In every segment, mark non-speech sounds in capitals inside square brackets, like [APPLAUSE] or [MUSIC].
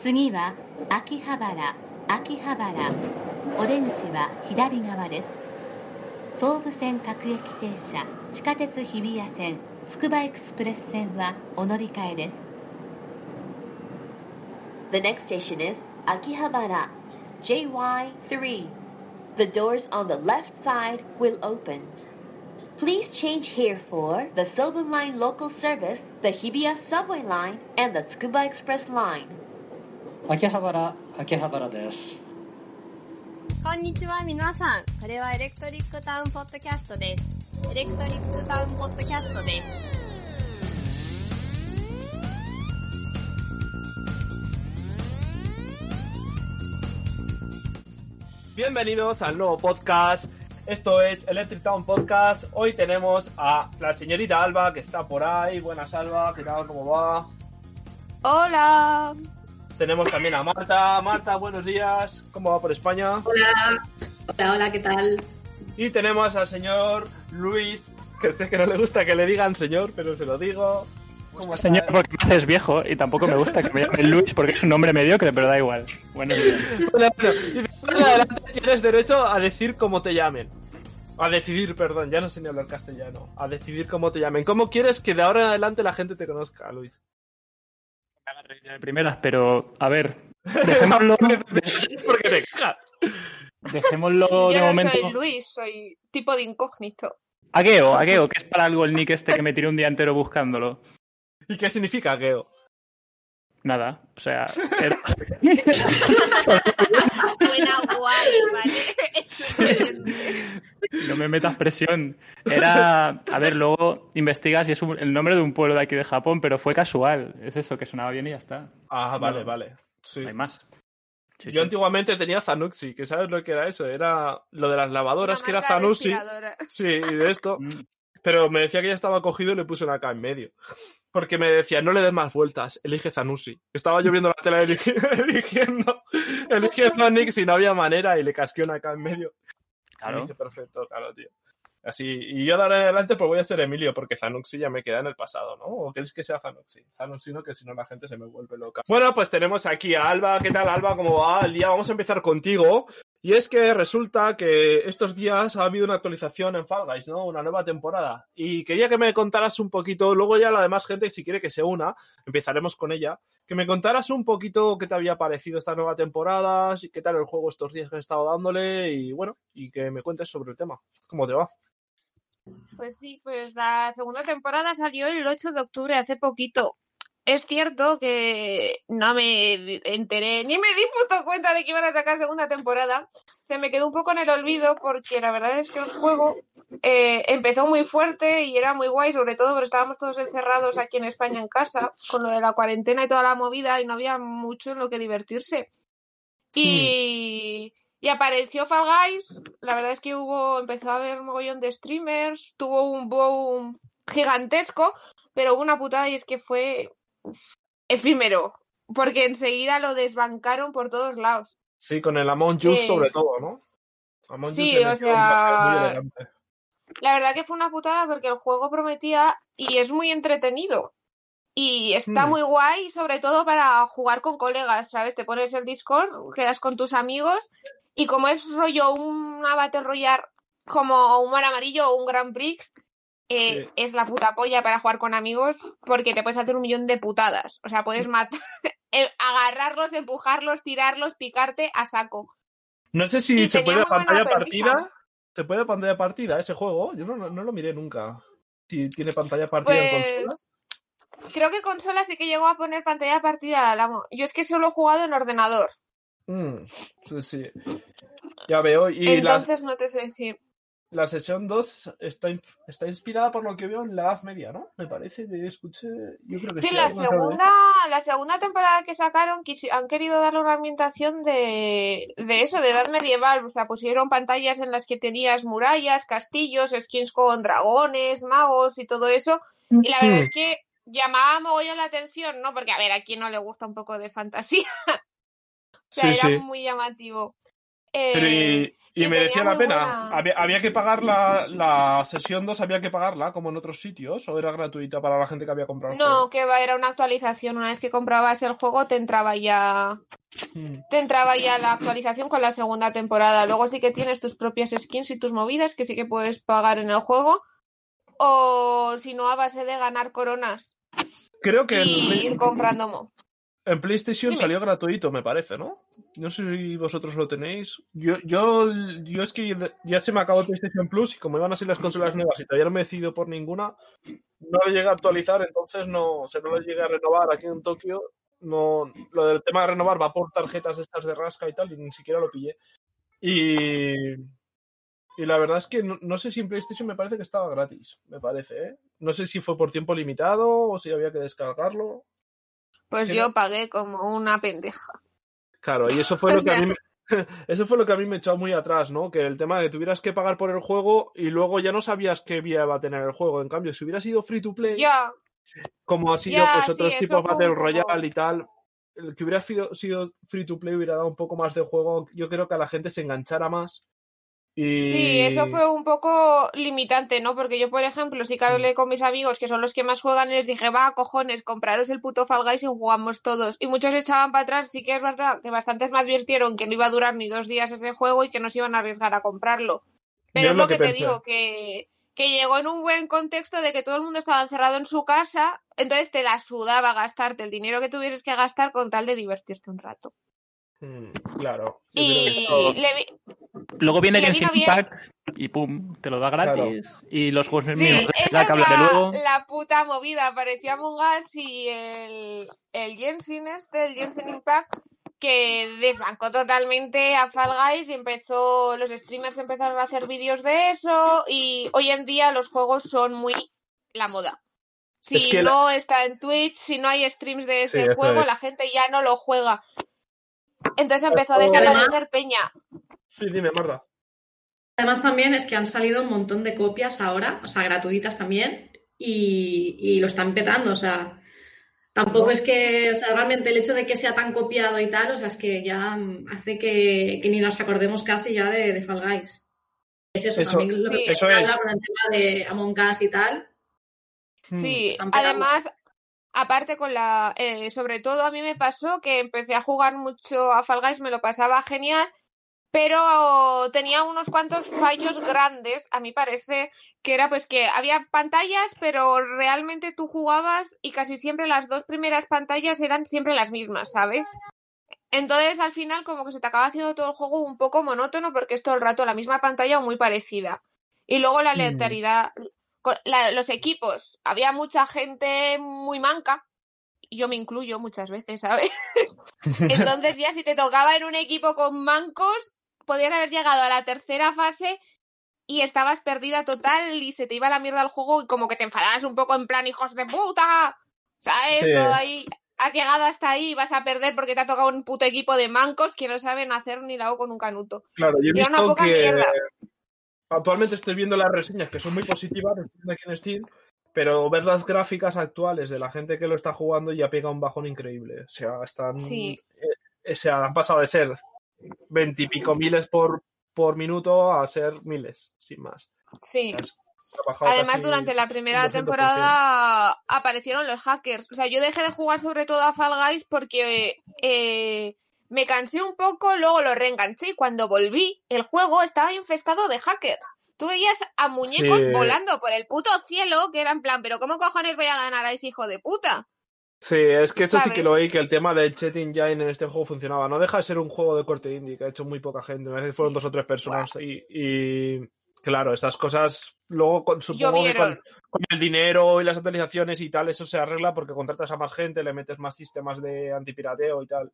次は秋葉原秋葉原オレンジは左側です総武線各駅停車地下鉄日比谷線つくばエクスプレス線はお乗り換えです The next station is Akihabara, JY3. The doors on the left side will open. Please change here for the Soben Line local service, the Hibiya subway line, and the Tsukuba Express line. 秋葉原秋葉原ですこんにちは皆さん。これはエレクトリックタウンポッドキャストです。エレクトリックタウンポッドキャストです。 Bienvenidos al nuevo podcast. Esto es Electric Town Podcast. Hoy tenemos a la señorita Alba que está por ahí. Buenas Alba, ¿qué tal? ¿Cómo va? Hola. Tenemos también a Marta. Marta, buenos días. ¿Cómo va por España? Hola, hola, hola, ¿qué tal? Y tenemos al señor Luis, que sé que no le gusta que le digan señor, pero se lo digo. ¿Cómo está? Señor, porque me haces viejo y tampoco me gusta que me llamen Luis porque es un nombre mediocre, pero da igual. Bueno, [LAUGHS] Bueno, bueno, y de ahora en adelante tienes derecho a decir cómo te llamen. A decidir, perdón, ya no sé ni hablar castellano. A decidir cómo te llamen. ¿Cómo quieres que de ahora en adelante la gente te conozca, Luis? De primeras, pero a ver, dejémoslo, [LAUGHS] Porque te cagas. dejémoslo de Yo no momento. soy Luis, soy tipo de incógnito. Agueo, Agueo, que es para algo el nick este que me tiré un día entero buscándolo. ¿Y qué significa, Geo? Nada, o sea, era- [LAUGHS] Suena guay, ¿vale? [LAUGHS] No me metas presión. Era, a ver, luego investigas y es un- el nombre de un pueblo de aquí de Japón, pero fue casual. Es eso, que sonaba bien y ya está. Ah, vale, No. vale. Sí. No hay más. Sí, Yo sí. antiguamente tenía Zanuxi, que sabes lo que era eso, era lo de las lavadoras, Una que era Zanuxi. Sí, y de esto. Pero me decía que ya estaba cogido y le puse una K en medio. Porque me decía, no le des más vueltas, elige Zanussi. Estaba yo viendo la [LAUGHS] eligi- eligiendo, eligiendo a Nick si no había manera y le casqué una K en medio. Claro. dije, perfecto, claro, tío. Así, y yo de ahora en adelante pues voy a ser Emilio, porque Zanuxi ya me queda en el pasado, ¿no? ¿O queréis que sea Zanuxi? Zanuxi no, que si no la gente se me vuelve loca. Bueno, pues tenemos aquí a Alba. ¿Qué tal, Alba? ¿Cómo va el día? Vamos a empezar contigo. Y es que resulta que estos días ha habido una actualización en Fall Guys, ¿no? Una nueva temporada. Y quería que me contaras un poquito, luego ya la demás gente, si quiere que se una, empezaremos con ella, que me contaras un poquito qué te había parecido esta nueva temporada, qué tal el juego estos días que he estado dándole y bueno, y que me cuentes sobre el tema. ¿Cómo te va? Pues sí, pues la segunda temporada salió el 8 de octubre, hace poquito. Es cierto que no me enteré, ni me di puto cuenta de que iban a sacar segunda temporada. Se me quedó un poco en el olvido porque la verdad es que el juego eh, empezó muy fuerte y era muy guay, sobre todo porque estábamos todos encerrados aquí en España en casa, con lo de la cuarentena y toda la movida, y no había mucho en lo que divertirse. Y, y apareció Fall Guys, la verdad es que hubo, empezó a haber un mogollón de streamers, tuvo un boom gigantesco, pero hubo una putada y es que fue efímero, porque enseguida lo desbancaron por todos lados. Sí, con el Among Us Sí. sobre todo, ¿no? Among Sí, o un sea. La verdad que fue una putada porque el juego prometía y es muy entretenido. Y está Mm. muy guay, sobre todo para jugar con colegas, ¿sabes? Te pones el Discord, quedas con tus amigos y como es rollo una Battle Royale como un Mar Amarillo o un Grand Prix, eh, Sí. es la puta polla para jugar con amigos porque te puedes hacer un millón de putadas. O sea, puedes matar, [LAUGHS] eh, agarrarlos, empujarlos, tirarlos, picarte a saco. No sé si Y se puede pantalla premisa. partida. ¿Se puede pantalla partida ese juego? Yo no, no- no lo miré nunca. Si tiene pantalla partida en consola. Pues creo que consola sí que llegó a poner pantalla partida amo. Yo es que solo he jugado en ordenador, Mm, sí, sí. Ya veo. Y la, entonces no te sé decir. La sesión 2 está, está inspirada por lo que veo en la Edad Media, ¿no? Me parece que escuché. Yo creo que sí. Sí, la segunda, la segunda temporada que sacaron han querido darle una ambientación de, de eso, de edad medieval. O sea, pusieron pantallas en las que tenías murallas, castillos, skins con dragones, magos y todo eso. Y la verdad es que llamaba mogollón la atención, ¿no? Porque, a ver, a quién no le gusta un poco de fantasía. [LAUGHS] O sea, Sí, era sí. muy llamativo. Eh, Pero y, ¿Y merecía la pena? buena- ¿Había, había que pagar la, la sesión 2, había que pagarla como en otros sitios? ¿O era gratuita para la gente que había comprado el No, juego? que va, era una actualización. Una vez que comprabas el juego, te entraba ya. Hmm. Te entraba ya la actualización con la segunda temporada. Luego sí que tienes tus propias skins y tus movidas que sí que puedes pagar en el juego. O si no, a base de ganar coronas Creo que y ir comprando. En PlayStation Dime. salió gratuito, me parece, ¿no? No sé si vosotros lo tenéis. Yo, yo, yo es que ya se me acabó PlayStation Plus y como iban a ser las consolas nuevas y todavía no me he decidido por ninguna, no lo llegué a actualizar, entonces no, se no lo llegué a renovar aquí en Tokio. No, lo del tema de renovar va por tarjetas estas de rasca y tal, y ni siquiera lo pillé. Y, y la verdad es que no, no sé si en PlayStation me parece que estaba gratis, me parece, ¿eh? No sé si fue por tiempo limitado o si había que descargarlo. Pues ¿Qué yo pagué como una pendeja. Claro, y eso fue [LAUGHS] lo que a mí me... [LAUGHS] Eso fue lo que a mí me echó muy atrás, ¿no? Que el tema de que tuvieras que pagar por el juego y luego ya no sabías qué vía iba a tener el juego. En cambio, si hubiera sido free to play, como ha sido pues sí, otros eso tipos Battle Royale y tal, el que hubiera sido free to play hubiera dado un poco más de juego. Yo creo que a la gente se enganchara más. Y... Sí, eso fue un poco limitante, ¿no? Porque yo, por ejemplo, sí que hablé con mis amigos, que son los que más juegan, y les dije, va, cojones, compraros el puto Fall Guys y jugamos todos. Y muchos echaban para atrás, sí que es verdad que bastantes me advirtieron que no iba a durar ni dos días ese juego y que no se iban a arriesgar a comprarlo. Pero Yo es lo que, que te digo, que, que llegó en un buen contexto de que todo el mundo estaba encerrado en su casa, entonces te la sudaba gastarte el dinero que tuvieses que gastar con tal de divertirte un rato. Mm, claro. Y esto- le vi- Luego viene Genshin. Impact y pum, te lo da gratis. Y los juegos Sí, mismos de esa que es la, luego. la puta movida. Apareció Among Us y el, el Genshin este, el Genshin Impact, que desbancó totalmente a Fall Guys y empezó, los streamers empezaron a hacer vídeos de eso y hoy en día los juegos son muy la moda. Si Es que la- no está en Twitch, si no hay streams de ese juego, es. la gente ya no lo juega. Entonces empezó a desaparecer Peña. Sí, dime, Marta. Además también es que han salido un montón de copias ahora, o sea, gratuitas también, y, y lo están petando, o sea, tampoco es que, o sea, realmente el hecho de que sea tan copiado y tal, o sea, es que ya hace que, que ni nos acordemos casi ya de, de Fall Guys. Es eso, Eso- también lo sí, que eso habla es. con el tema de Among Us y tal. Sí, además, aparte con la, eh, sobre todo a mí me pasó que empecé a jugar mucho a Fall Guys, me lo pasaba genial, pero tenía unos cuantos fallos grandes, a mi parece, que era pues que había pantallas, pero realmente tú jugabas y casi siempre las dos primeras pantallas eran siempre las mismas, ¿sabes? Entonces al final como que se te acaba haciendo todo el juego un poco monótono porque es todo el rato la misma pantalla o muy parecida. Y luego la Mm. La- los equipos, había mucha gente muy manca, y yo me incluyo muchas veces, ¿sabes? [LAUGHS] Entonces ya si te tocaba en un equipo con mancos, podías haber llegado a la tercera fase y estabas perdida total y se te iba la mierda al juego y como que te enfadabas un poco en plan, hijos de puta, ¿sabes? Sí. Todo ahí. Has llegado hasta ahí y vas a perder porque te ha tocado un puto equipo de mancos que no saben hacer ni la O con un canuto. Claro, yo he una poca que mierda. Actualmente estoy viendo las reseñas que son muy positivas aquí en Steam, pero ver las gráficas actuales de la gente que lo está jugando ya pega un bajón increíble. O sea, están, Sí. eh, o sea, han pasado de ser veintipico miles por, por minuto a ser miles, sin más. Sí. Además, durante la primera 200%. temporada aparecieron los hackers. O sea, yo dejé de jugar sobre todo a Fall Guys porque eh, me cansé un poco, luego lo reenganché y cuando volví, el juego estaba infestado de hackers. Tú veías a muñecos Sí. volando por el puto cielo, que era en plan, pero ¿cómo cojones voy a ganar a ese hijo de puta? Sí, es que eso sí que lo oí, que el tema del chat engine en este juego funcionaba. No deja de ser un juego de corte indie, que ha hecho muy poca gente. Me parece que fueron Sí. dos o tres personas. Y, y, claro, estas cosas luego con, supongo que con el dinero y las actualizaciones y tal, eso se arregla porque contratas a más gente, le metes más sistemas de antipirateo y tal.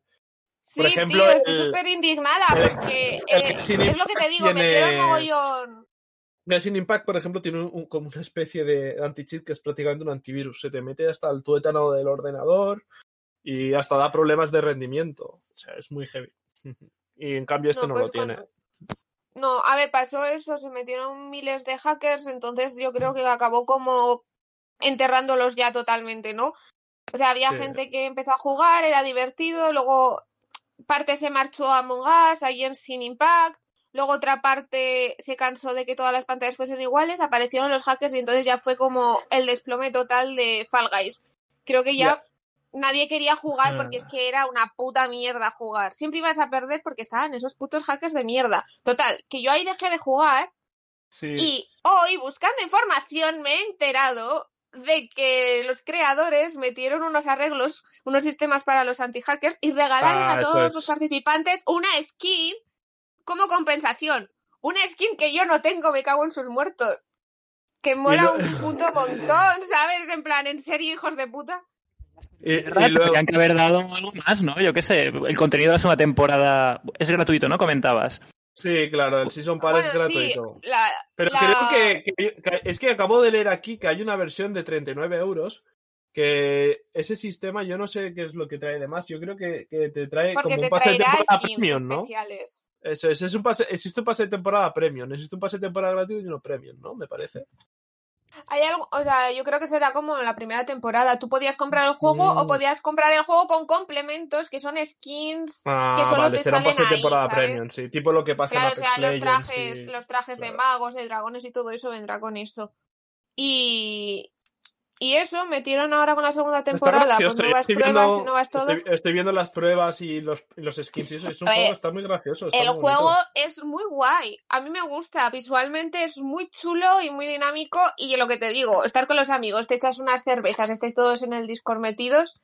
Sí, ejemplo, tío, estoy súper indignada porque el eh, es lo que te digo, tiene- metieron mogollón. Genshin Impact, por ejemplo, tiene un- un- como una especie de anti-cheat que es prácticamente un antivirus. Se te mete hasta el tuétano del ordenador y hasta da problemas de rendimiento. O sea, es muy heavy. [LAUGHS] Y en cambio este no, pues lo tiene. No, a ver, pasó eso, se metieron miles de hackers, entonces yo creo que acabó como enterrándolos ya totalmente, ¿no? O sea, había Sí. gente que empezó a jugar, era divertido, luego parte se marchó a Among Us, a Genshin Impact, luego otra parte se cansó de que todas las pantallas fuesen iguales, aparecieron los hackers y entonces ya fue como el desplome total de Fall Guys. Creo que ya nadie quería jugar porque es que era una puta mierda jugar. Siempre ibas a perder porque estaban esos putos hackers de mierda. Total, que yo ahí dejé de jugar Sí. y hoy, buscando información, me he enterado de que los creadores metieron unos arreglos, unos sistemas para los anti-hackers y regalaron Ah, a todos es. los participantes una skin como compensación. Una skin que yo no tengo, me cago en sus muertos. Que mola lo- un [LAUGHS] puto montón, ¿sabes? En plan, ¿en serio, hijos de puta? Y, y luego- Tendrían que haber dado algo más, ¿no? Yo qué sé, el contenido de la segunda temporada es gratuito, ¿no? Comentabas. Sí, claro, el Season Pass es sí, gratuito. la- Pero la- creo que, que- que- es que acabo de leer aquí que hay una versión de 39 euros que ese sistema yo no sé qué es lo que trae de más. Yo creo que, que te trae Porque como te un pase de temporada premium, ¿no? especiales. Eso es, es un pase, existe un pase de temporada premium, existe un pase de temporada gratuito y uno premium, ¿no? Me parece. Hay algo, o sea, yo creo que será como en la primera temporada. Tú podías comprar el juego Mm. o podías comprar el juego con complementos que son skins Ah, que solo vale, te será salen pase de ahí, temporada ¿sabes? premium, sí. Tipo lo que pasa Claro, o en sea, Apex los Legends trajes, y- los trajes de claro. magos, de dragones y todo eso vendrá con eso. Y, y eso, metieron ahora con la segunda temporada, gracioso, con nuevas estoy pruebas viendo, y nuevas todo. estoy, estoy viendo las pruebas y los, skins y eso. Es un ver, juego, está muy gracioso. está El muy juego es muy guay, a mí me gusta, visualmente es muy chulo y muy dinámico y lo que te digo, estar con los amigos, te echas unas cervezas, estáis todos en el Discord metidos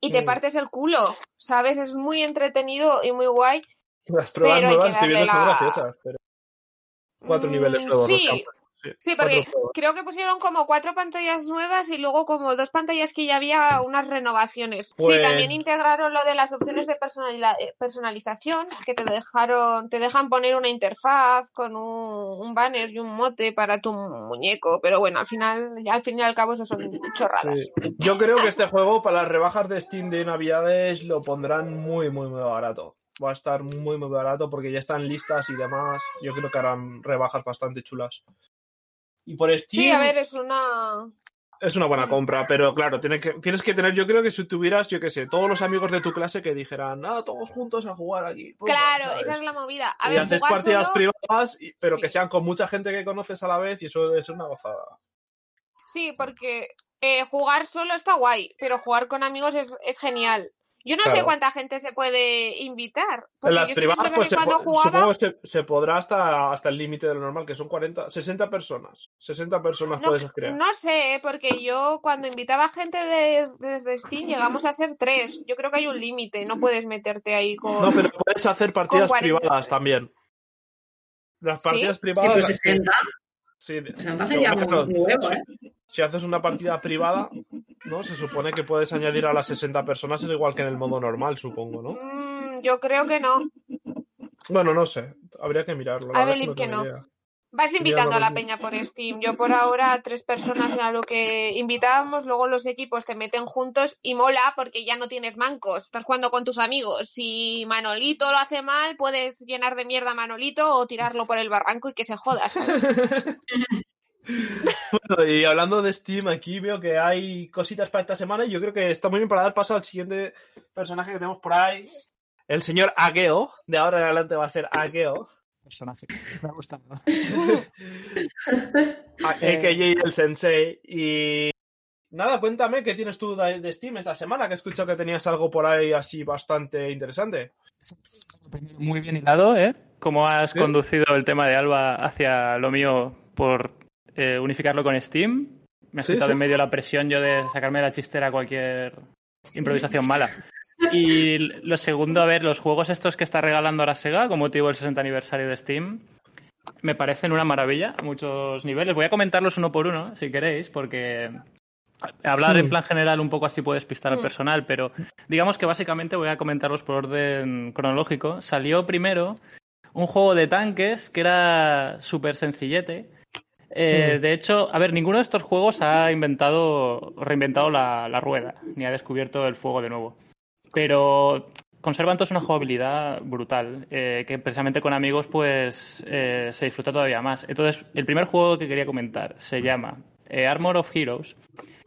y te Mm. partes el culo, ¿sabes? Es muy entretenido y muy guay. Las pruebas pero nuevas estoy viendo darle son la- graciosas. Pero... Cuatro Mm, niveles nuevos. sí, sí. Porque creo que pusieron como cuatro pantallas nuevas y luego como dos pantallas que ya había unas renovaciones. Pues- Sí, también integraron lo de las opciones de eh, personalización, que te dejaron, te dejan poner una interfaz con un, un banner y un mote para tu muñeco, pero bueno, al final, al fin y al cabo eso son chorradas. Sí. Yo creo que este juego para las rebajas de Steam de Navidades lo pondrán muy, muy, muy barato. Va a estar muy, muy barato porque ya están listas y demás. Yo creo que harán rebajas bastante chulas. Y por Steam Sí, a ver, es una... es una buena compra, pero claro, tiene que, tienes que tener, yo creo que si tuvieras, yo qué sé, todos los amigos de tu clase que dijeran, ah, todos juntos a jugar aquí. pum, Claro, ¿sabes? esa es la movida. A y ver, haces partidas solo- privadas, pero Sí. que sean con mucha gente que conoces a la vez y eso es una gozada. Sí, porque eh, jugar solo está guay, pero jugar con amigos es, es genial. Yo no sé cuánta gente se puede invitar. En Porque las yo sí que privadas, verdad pues que se, cuando jugaba. supongo que se, se podrá hasta, hasta el límite de lo normal, que son 40, 60 personas. 60 personas No, puedes crear. no sé, ¿eh? porque yo cuando invitaba gente des- desde Steam llegamos a ser tres. Yo creo que hay un límite, no puedes meterte ahí con. No, pero puedes hacer partidas 40, privadas sí. también. Las ¿Sí? partidas Sí, privadas. pues las- 60. Sí, 60 sería muy, bueno, muy huevo, ¿eh? si haces una partida privada, ¿no? Se supone que puedes añadir a las 60 personas, es igual que en el modo normal, supongo, ¿no? Mm, yo creo que no. Bueno, no sé, habría que mirarlo. believe que no. Vas invitando a la peña por Steam. Yo por ahora tres personas era lo que invitábamos, luego los equipos te meten juntos y mola porque ya no tienes mancos, estás jugando con tus amigos. Si Manolito lo hace mal, puedes llenar de mierda a Manolito o tirarlo por el barranco y que se joda. ¿sabes? [LAUGHS] Bueno, y hablando de Steam, aquí veo que hay cositas para esta semana y yo creo que está muy bien para dar paso al siguiente personaje que tenemos por ahí. El señor Ageo, de ahora en adelante va a ser Ageo, Personaje. Me ha gustado. [LAUGHS] a- Eh. a.k.a. el sensei. Y nada, cuéntame qué tienes tú de, Steam esta semana, que he escuchado que tenías algo por ahí así bastante interesante. Muy bien hilado, ¿eh? Cómo has Sí. conducido el tema de Alba hacia lo mío por eh, unificarlo con Steam. Me has Sí, quitado sí. en medio la presión yo de sacarme la chistera cualquier improvisación mala. Y lo segundo, a ver, los juegos estos que está regalando ahora Sega con motivo del 60 aniversario de Steam me parecen una maravilla a muchos niveles. Voy a comentarlos uno por uno, si queréis, porque hablar Sí. en plan general un poco así puede despistar al Mm. personal, pero digamos que básicamente voy a comentarlos por orden cronológico. Salió primero un juego de tanques que era súper sencillete. Eh. De hecho, a ver, ninguno de estos juegos ha inventado, reinventado la, la rueda, ni ha descubierto el fuego de nuevo. Pero conservan todos una jugabilidad brutal, eh, que precisamente con amigos pues eh, se disfruta todavía más. Entonces, el primer juego que quería comentar se llama eh, Armor of Heroes.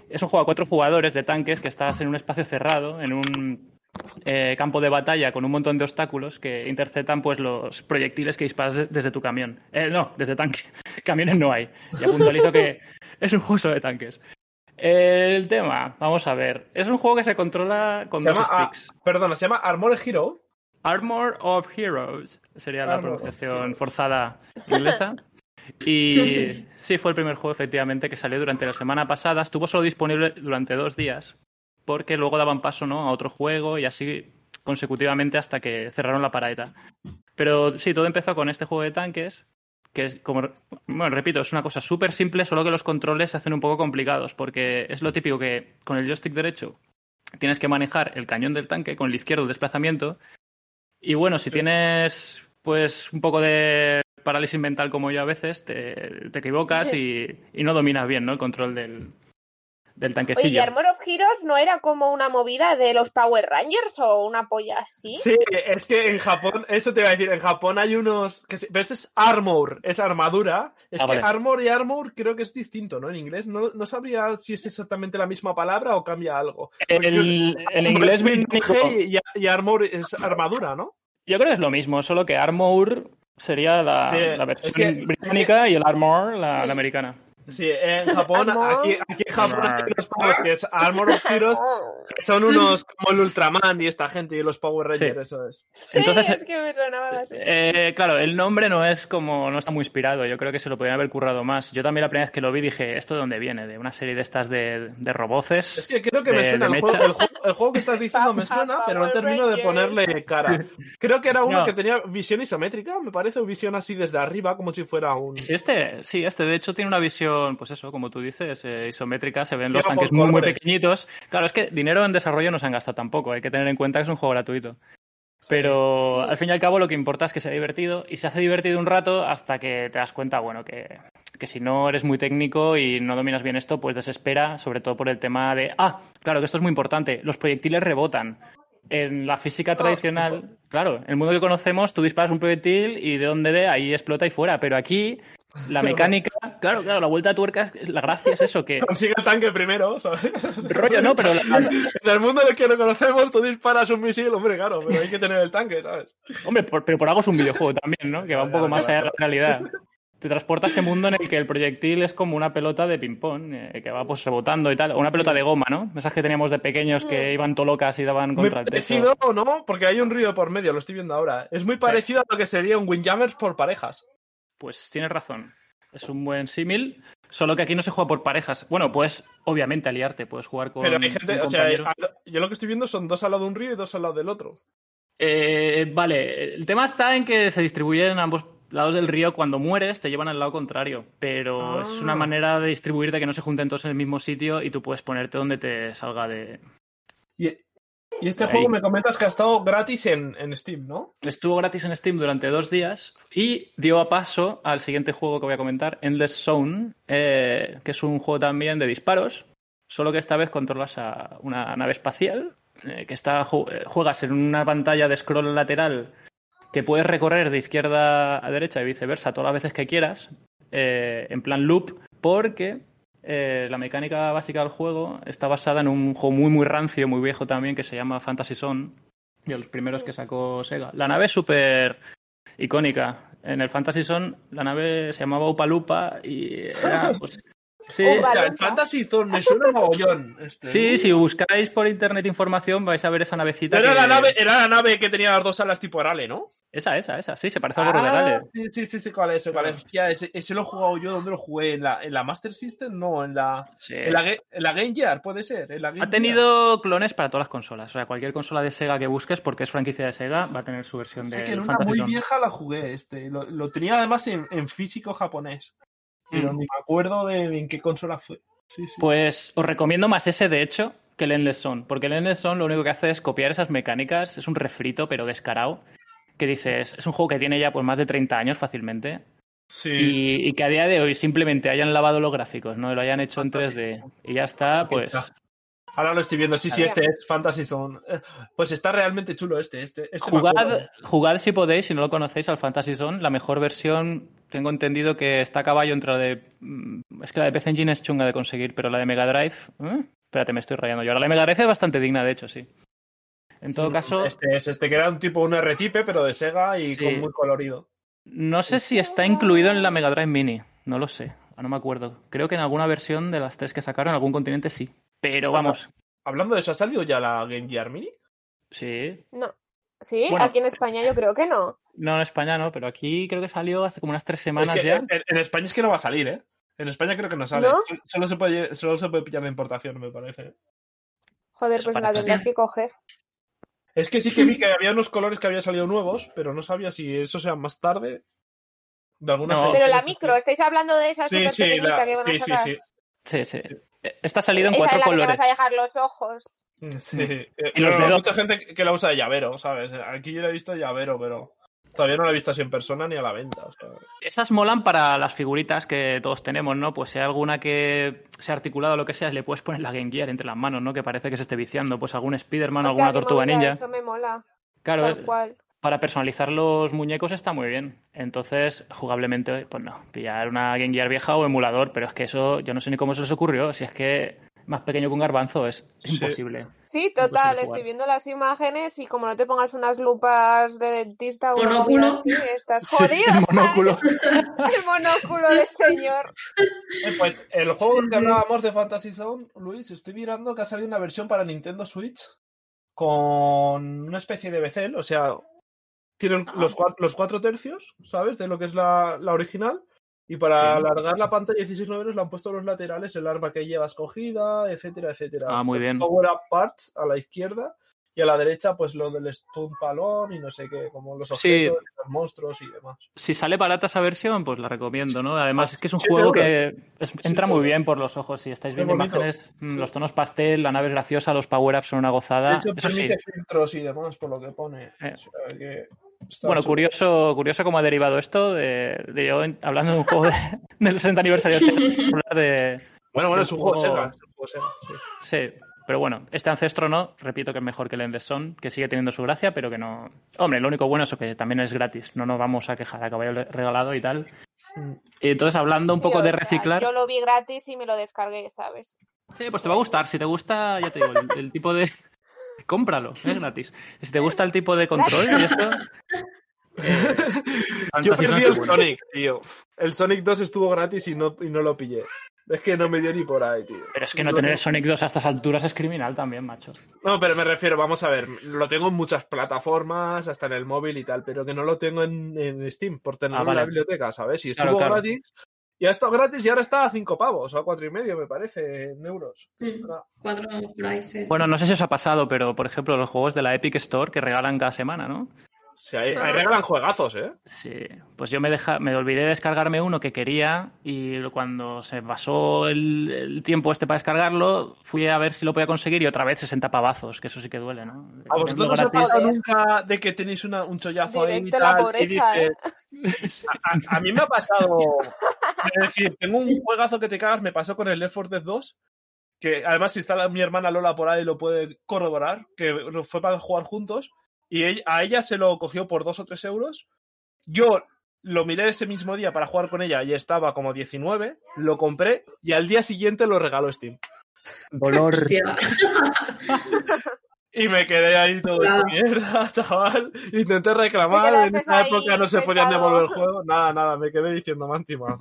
Es un juego a cuatro jugadores de tanques que estás en un espacio cerrado, en un eh, campo de batalla con un montón de obstáculos que interceptan pues los proyectiles que disparas de- desde tu camión. Eh, no, desde tanque. [LAUGHS] Camiones no hay. Ya puntualizo que [LAUGHS] es un juego de tanques. El tema, vamos a ver. Es un juego que se controla con Se dos llama, ah, sticks. perdona, se llama Armored Hero. Armor of Heroes sería la Armor pronunciación forzada inglesa. Y [LAUGHS] sí, fue el primer juego efectivamente que salió durante la semana pasada. Estuvo solo disponible durante dos días, porque luego daban paso ¿no? a otro juego y así consecutivamente hasta que cerraron la paraeta. Pero sí, todo empezó con este juego de tanques, que es como, bueno, repito, es una cosa súper simple, solo que los controles se hacen un poco complicados, porque es lo típico que con el joystick derecho tienes que manejar el cañón del tanque, con el izquierdo el desplazamiento, y bueno, si tienes pues un poco de parálisis mental como yo a veces, te, te equivocas y, y no dominas bien ¿no? el control del, del Oye, ¿y tanquecillo. Armor of Heroes no era como una movida de los Power Rangers o una polla así? Sí, es que en Japón, eso te iba a decir, en Japón hay unos. Que pero eso es armor, es armadura. Es Ah, que vale. armor y armor creo que es distinto, ¿no? En inglés no, no sabría si es exactamente la misma palabra o cambia algo. El, el Armor inglés es británico, y, y armor es armadura, ¿no? yo creo que es lo mismo, solo que Armour sería la, Sí, la es versión que- británica y el Armor la, la americana. Sí, en Japón, aquí, aquí en Japón hay unos juegos que es Armor of Heroes, que son unos como el Ultraman y esta gente y los Power Rangers, Sí. eso es. Entonces, es que me sonaba así. Eh, claro, el nombre no es como, no está muy inspirado. Yo creo que se lo podrían haber currado más. Yo también la primera vez que lo vi dije, ¿esto de dónde viene? De una serie de estas de, de roboces. Es que creo que me de- suena. de El juego, el, juego, el juego que estás diciendo [LAUGHS] me suena, pero no termino de ponerle cara. Creo que era uno No. que tenía visión isométrica, me parece, o visión así desde arriba, como si fuera un. Sí, este, sí, este de hecho tiene una visión, pues eso, como tú dices, eh, isométrica, se ven los tanques muy, pequeñitos. Claro, es que dinero en desarrollo no se han gastado tampoco, hay que tener en cuenta que es un juego gratuito. Pero al fin y al cabo lo que importa es que sea divertido y se hace divertido un rato hasta que te das cuenta, bueno, que, que si no eres muy técnico y no dominas bien esto, pues desespera, sobre todo por el tema de, ah, claro que esto es muy importante, los proyectiles rebotan. En la física tradicional, claro, en el mundo que conocemos, tú disparas un proyectil y de donde dé, ahí explota y fuera. Pero aquí, la mecánica, claro, claro, la vuelta a tuerca, es- la gracia es eso, que Consigue el tanque primero, ¿sabes? rollo, ¿no? Pero la- En el mundo en el que no conocemos, tú disparas un misil, hombre, claro, pero hay que tener el tanque, ¿sabes? Hombre, por- pero por algo es un videojuego también, ¿no? Que va un poco más allá de la realidad. Te transporta a ese mundo en el que el proyectil es como una pelota de ping-pong, eh, que va pues rebotando y tal. O una pelota de goma, ¿no? Esas que teníamos de pequeños que iban todo locas y daban Muy contra el techo. parecido, ¿no? Porque hay un río por medio, lo estoy viendo ahora. Es muy parecido a lo que sería un Windjammers por parejas. Pues tienes razón. Es un buen símil. Solo que aquí no se juega por parejas. Bueno, pues obviamente aliarte, puedes jugar con. Pero hay gente, o sea, yo lo que estoy viendo son dos al lado de un río y dos al lado del otro. Eh, vale, el tema está en que se distribuyen en ambos lados del río. Cuando mueres, te llevan al lado contrario. Pero Ah. es una manera de distribuir de que no se junten todos en el mismo sitio y tú puedes ponerte donde te salga de. Y, y este Ahí. juego me comentas que ha estado gratis en, en Steam, ¿no? Estuvo gratis en Steam durante dos días y dio a paso al siguiente juego que voy a comentar, Endless Zone, eh, que es un juego también de disparos, solo que esta vez controlas a una nave espacial eh, que está eh, juegas en una pantalla de scroll lateral que puedes recorrer de izquierda a derecha y viceversa todas las veces que quieras, eh, en plan loop, porque eh, la mecánica básica del juego está basada en un juego muy muy rancio, muy viejo también, que se llama Fantasy Zone, de los primeros que sacó Sega. La nave es súper icónica. En el Fantasy Zone la nave se llamaba Upa Lupa y era, pues... Sí, Upa O sea, el. Fantasy Zone me suena mogollón. Este, sí, si buscáis por internet información vais a ver esa navecita. Era, que- la nave, era la nave que tenía las dos alas tipo Arale, ¿no? Esa, esa, esa. Sí, se parece al gorro de Ah, Gale. sí, sí, sí, sí, cuál es, cuál es. Hostia, ese, ese lo he jugado yo, ¿dónde lo jugué? ¿En la, en la Master System? No, en la, Sí. en la, Ga- en la Game Gear, puede ser. En la Game Ha tenido clones para todas las consolas. O sea, cualquier consola de Sega que busques, porque es franquicia de Sega, va a tener su versión Gear. de Sí, que en una Fantasy muy Zone. vieja la jugué, este. Lo, lo tenía además en, en físico japonés. Pero Mm. ni me acuerdo de en qué consola fue. Sí, sí. Pues os recomiendo más ese, de hecho, que el Endless Zone. Porque el Endless Zone lo único que hace es copiar esas mecánicas. Es un refrito, pero descarado. Que dices, es un juego que tiene ya pues más de 30 años fácilmente. sí. Y, y que a día de hoy simplemente hayan lavado los gráficos, ¿no? Y lo hayan hecho en Fantasy 3D. Y ya está, pues. Ahora lo estoy viendo, sí, sí, este es Fantasy Zone. Eh, Pues está realmente chulo este. este, este. Jugad, jugad si podéis, si no lo conocéis, al Fantasy Zone. La mejor versión, tengo entendido que está a caballo entre la de. mm, Es que la de PC Engine es chunga de conseguir, pero la de Mega Drive. ¿eh? Espérate, me estoy rayando yo. Ahora la de Mega Drive es bastante digna, de hecho, sí. En todo caso, Este es este que era un tipo un R-Type, pero de Sega y Sí. con muy colorido. no sé si está incluido en la Mega Drive Mini. No lo sé. No me acuerdo. Creo que en alguna versión de las tres que sacaron, en algún continente sí. Pero vamos, Hablando de eso, ¿ha salido ya la Game Gear Mini? sí. No. Sí, Bueno. aquí en España yo creo que no. No en España no, pero aquí creo que salió hace como unas tres Es semanas que ya. en, en España es que no va a salir, ¿eh? En España creo que no sale. ¿No? Solo- se puede, solo se puede pillar de importación, me parece. Joder, Eso pues la tendrás que coger. Es que sí que vi [LAUGHS] que había unos colores que habían salido nuevos, pero no sabía si eso sea más tarde. De alguna No. Pero la micro, estáis hablando de esa Sí, súper sí, pequeñita la- que van sí, a sí, sacar. sí. Sí, sí. Esta ha salido en Esa cuatro es la que te colores. vas a dejar los ojos. Sí. Eh, Y los no, no, dedos. mucha gente que la usa de llavero, ¿sabes? Aquí yo la he visto de llavero, pero todavía no la he visto así en persona ni a la venta. o sea. Esas molan para las figuritas que todos tenemos, ¿no? Pues si hay alguna que se ha articulado o lo que sea, le puedes poner la Game Gear entre las manos, ¿no? Que parece que se esté viciando. Pues algún Spider-Man o alguna tortuga ninja. Eso me mola. Claro, Tal eh, cual. Para personalizar los muñecos está muy bien. Entonces, jugablemente, pues no, pillar una Game Gear vieja o emulador, pero es que eso, yo no sé ni cómo se les ocurrió. Si es que más pequeño que un garbanzo es, es Sí. imposible. Sí, total, estoy viendo las imágenes y como no te pongas unas lupas de dentista o Monóculo. así, estás Sí, jodido. el monóculo. El monóculo del señor. Eh, pues el juego del que hablábamos de Fantasy Zone, Luis, estoy mirando que ha salido una versión para Nintendo Switch con una especie de becel, o sea, tienen los, cua- los cuatro tercios, ¿sabes? De lo que es la, la original. Y para Sí. alargar la pantalla 16 novenos le han puesto los laterales el arma que llevas cogida, etcétera, etcétera. Ah, muy bien. Power Up Parts a la izquierda y a la derecha pues lo del Stun Palón y no sé qué, como los Sí. objetos, los monstruos y demás. Si sale barata esa versión, pues la recomiendo, ¿no? Además, es que es un Siete juego que es- entra muy bien por los ojos. Si estáis viendo imágenes, mm, Sí. los tonos pastel, la nave es graciosa, los power-ups son una De gozada. hecho, Eso sí, permite filtros y demás, por lo que pone. Eh. O sea, que está Bueno, curioso, curioso cómo ha derivado esto de, de yo hablando de un juego de- [LAUGHS] del 60 aniversario de Sega, de Bueno, bueno, es un juego juego- Sega. Es un juego Sega, sí. sí, pero bueno, este ancestro no, repito que es mejor que el Endless Son, que sigue teniendo su gracia, pero que no. Hombre, lo único bueno es que también es gratis, no nos vamos a quejar a caballo regalado y tal. Y entonces hablando un Sí, poco de sea, reciclar, Yo lo vi gratis y me lo descargué, ¿sabes? sí, pues te va a gustar. Si te gusta, ya te digo, el, el tipo de cómpralo, es gratis. Si te gusta el tipo de control y esto. [LAUGHS] eh, Yo perdí el bueno. Sonic, tío. El Sonic 2 estuvo gratis y no, y no lo pillé. Es que no me dio ni por ahí, tío. Pero es que no Lo tener Sonic 2 a estas alturas es criminal también, macho. No, pero me refiero, vamos a ver, lo tengo en muchas plataformas, hasta en el móvil y tal, pero que no lo tengo en, en Steam por tenerlo Ah, vale. en la biblioteca, ¿sabes? Y Claro, estuvo claro. gratis, y ha estado gratis y ahora está a 5 pavos, o a cuatro y medio, me parece, en euros. Mm, Cuatro por ahí, sí. Bueno, no sé si os ha pasado, pero por ejemplo, los juegos de la Epic Store que regalan cada semana, ¿no? Sí, ahí, ahí regalan juegazos, ¿eh? Sí, pues yo me, deja, me olvidé de descargarme uno que quería y cuando se pasó el, el tiempo este para descargarlo, fui a ver si lo podía conseguir y otra vez 60 pavazos, que eso sí que duele, ¿no? ¿A vosotros no os ha pasado nunca de que tenéis una, un chollazo ahí y Directo a la y pobreza, ¿eh? A, a mí me ha pasado. Es decir, tengo un juegazo que te cagas, me pasó con el Left 4 Dead 2. Que además, si está la- mi hermana Lola por ahí, lo puede corroborar. Que fue para jugar juntos. Y ella- a ella se lo cogió por 2 o 3 euros. Yo lo miré ese mismo día para jugar con ella y estaba como 19. Lo compré y al día siguiente lo regaló Steam. Dolor. [LAUGHS] Y me quedé ahí todo Claro. de mierda, [LAUGHS] chaval. Intenté Te reclamar, en esa época no se podían devolver el juego. Nada, nada, me quedé diciendo, me han timado".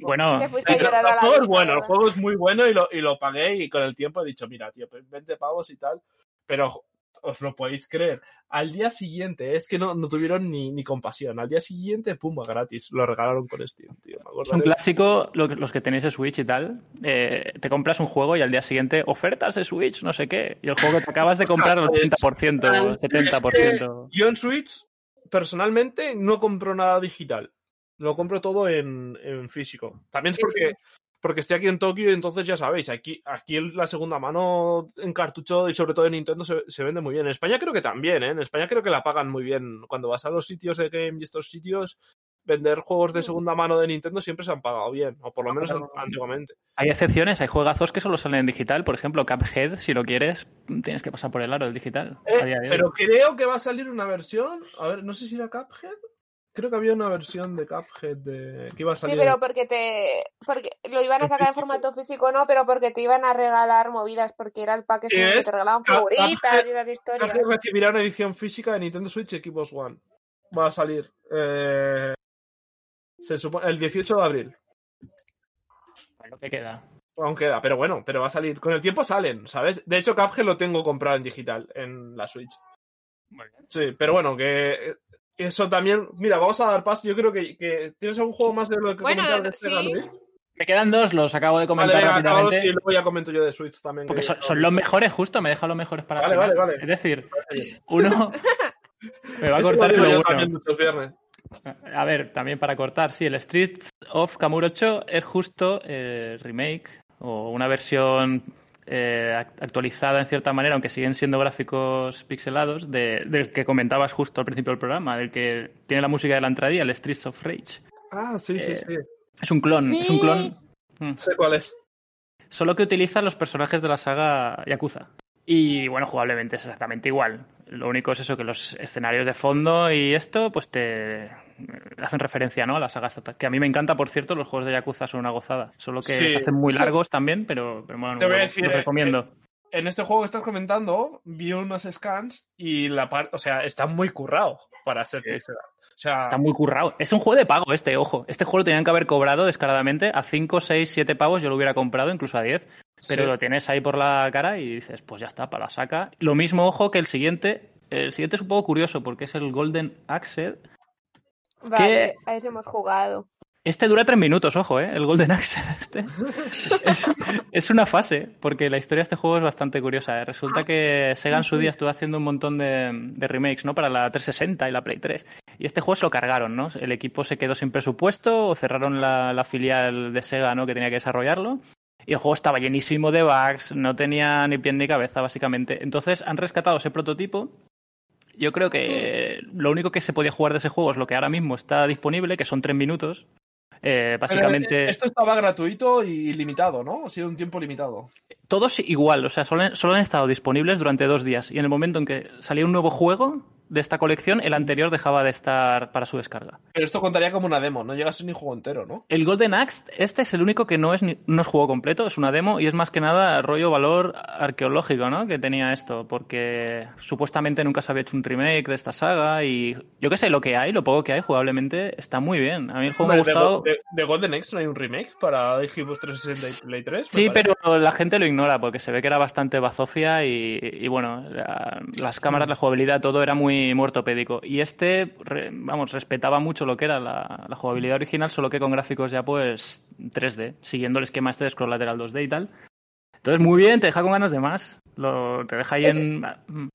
Bueno, Te fuiste a El, llorar a la juego es bueno, el juego es muy bueno y lo, y lo pagué y con el tiempo he dicho, mira, tío, pues 20 pavos y tal. Pero os lo podéis creer. Al día siguiente, es que no, no tuvieron ni, ni compasión. Al día siguiente, pumba, gratis. Lo regalaron con Steam, tío. Me es un clásico, lo que- los que tenéis de Switch y tal, eh, te compras un juego y al día siguiente ofertas de Switch, no sé qué, y el juego que te acabas de comprar al 80%, Total. 70%. Yo en Switch, personalmente, no compro nada digital. Lo compro todo en, en físico. También es Sí, porque, sí. Porque estoy aquí en Tokio y entonces ya sabéis, aquí, aquí la segunda mano en cartucho y sobre todo en Nintendo se, se vende muy bien. En España creo que también, ¿eh? En España creo que la pagan muy bien. Cuando vas a los sitios de game y estos sitios, vender juegos de segunda mano de Nintendo siempre se han pagado bien, o por lo menos Claro. antiguamente. Hay excepciones, hay juegazos que solo salen en digital, por ejemplo, Cuphead, si lo quieres, tienes que pasar por el aro del digital. Eh, a día de hoy. pero creo que va a salir una versión, a ver, no sé si era Cuphead creo que había una versión de Cuphead de, que iba a Sí, salir. pero porque te. Porque lo iban a sacar en formato físico, no, pero porque te iban a regalar movidas, porque era el pack Sí, este que te regalaban Cuphead- y unas historias. Cuphead recibirá una edición física de Nintendo Switch y Xbox One. Va a salir eh, se supone, el 18 de abril. Lo que queda. Aún queda, pero bueno, pero va a salir. Con el tiempo salen, ¿sabes? De hecho, Cuphead lo tengo comprado en digital, en la Switch. Sí, pero bueno, que eso también. Mira, vamos a dar paso. Yo creo que, que tienes algún juego más de lo que Bueno, comentar de sí. Luis? Me quedan dos, los acabo de comentar Vale, venga, rápidamente. y luego ya comento yo de Switch también. Porque que- son, son los mejores, justo, me deja los mejores para Vale, final. vale, vale. Es decir, [LAUGHS] uno [LAUGHS] me va a cortar lo también muchos viernes. A ver, también para cortar, sí, el Streets of Kamurocho es justo el remake o una versión eh, act- actualizada en cierta manera, aunque siguen siendo gráficos pixelados, de- del que comentabas justo al principio del programa, del que tiene la música de la entradilla, el Streets of Rage. Ah, sí, sí, Eh, sí. Es un clon, Sí. es un clon. Mm. Sé cuál es. Solo que utiliza los personajes de la saga Yakuza. Y bueno, jugablemente es exactamente igual. Lo único es eso, que los escenarios de fondo y esto, pues te hacen referencia, ¿no? A la saga esta. Que a mí me encanta, por cierto, los juegos de Yakuza son una gozada. Solo que Sí. se hacen muy largos también, pero, pero bueno, Te voy a decir, los eh, recomiendo. En este juego que estás comentando, vi unos scans y la parte, o sea, está muy currado para ser art. O sea, Está muy currado. Es un juego de pago este, ojo. Este juego lo tenían que haber cobrado descaradamente a 5, 6, 7 pavos. Yo lo hubiera comprado incluso a 10. Pero Sí. lo tienes ahí por la cara y dices, pues ya está, para la saca. Lo mismo, ojo, que el siguiente. El siguiente es un poco curioso porque es el Golden Axe. Vale, a ese hemos jugado. Este dura tres minutos, ojo, ¿eh? El Golden Axe. [LAUGHS] Este. es, es una fase, porque la historia de este juego es bastante curiosa. ¿eh? Resulta que Sega en su día estuvo haciendo un montón de, de remakes, ¿no? Para la 360 y la Play 3. Y este juego se lo cargaron, ¿no? El equipo se quedó sin presupuesto o cerraron la, la filial de Sega, ¿no? Que tenía que desarrollarlo. Y el juego estaba llenísimo de bugs, no tenía ni pie ni cabeza, básicamente. Entonces han rescatado ese prototipo. Yo creo que lo único que se podía jugar de ese juego es lo que ahora mismo está disponible, que son tres minutos. Eh, básicamente eh, esto estaba gratuito y limitado, ¿no? Ha sido un tiempo limitado. todos igual, o sea, solo, solo han estado disponibles durante dos días. Y en el momento en que salía un nuevo juego de esta colección, el anterior dejaba de estar para su descarga. Pero esto contaría como una demo, no llega a ser ni juego entero, ¿no? El Golden Axe, este es el único que no es, ni- no es juego completo, es una demo y es más que nada rollo valor arqueológico, ¿no? Que tenía esto, porque supuestamente nunca se había hecho un remake de esta saga y yo qué sé, lo que hay, lo poco que hay jugablemente está muy bien. A mí el juego me ha de gustado. De, de Golden Axe no hay un remake para Xbox 360 y Play 3. me Sí, parece. pero la gente lo ignora porque se ve que era bastante bazofia y, y bueno, la- las cámaras, la jugabilidad, todo era muy muertopédico. Y este, re- vamos, respetaba mucho lo que era la, la jugabilidad original, solo que con gráficos ya pues 3D, siguiendo el esquema este de scroll lateral 2D y tal. Entonces, muy bien, te deja con ganas de más. Lo, te deja ahí Es- en... mm.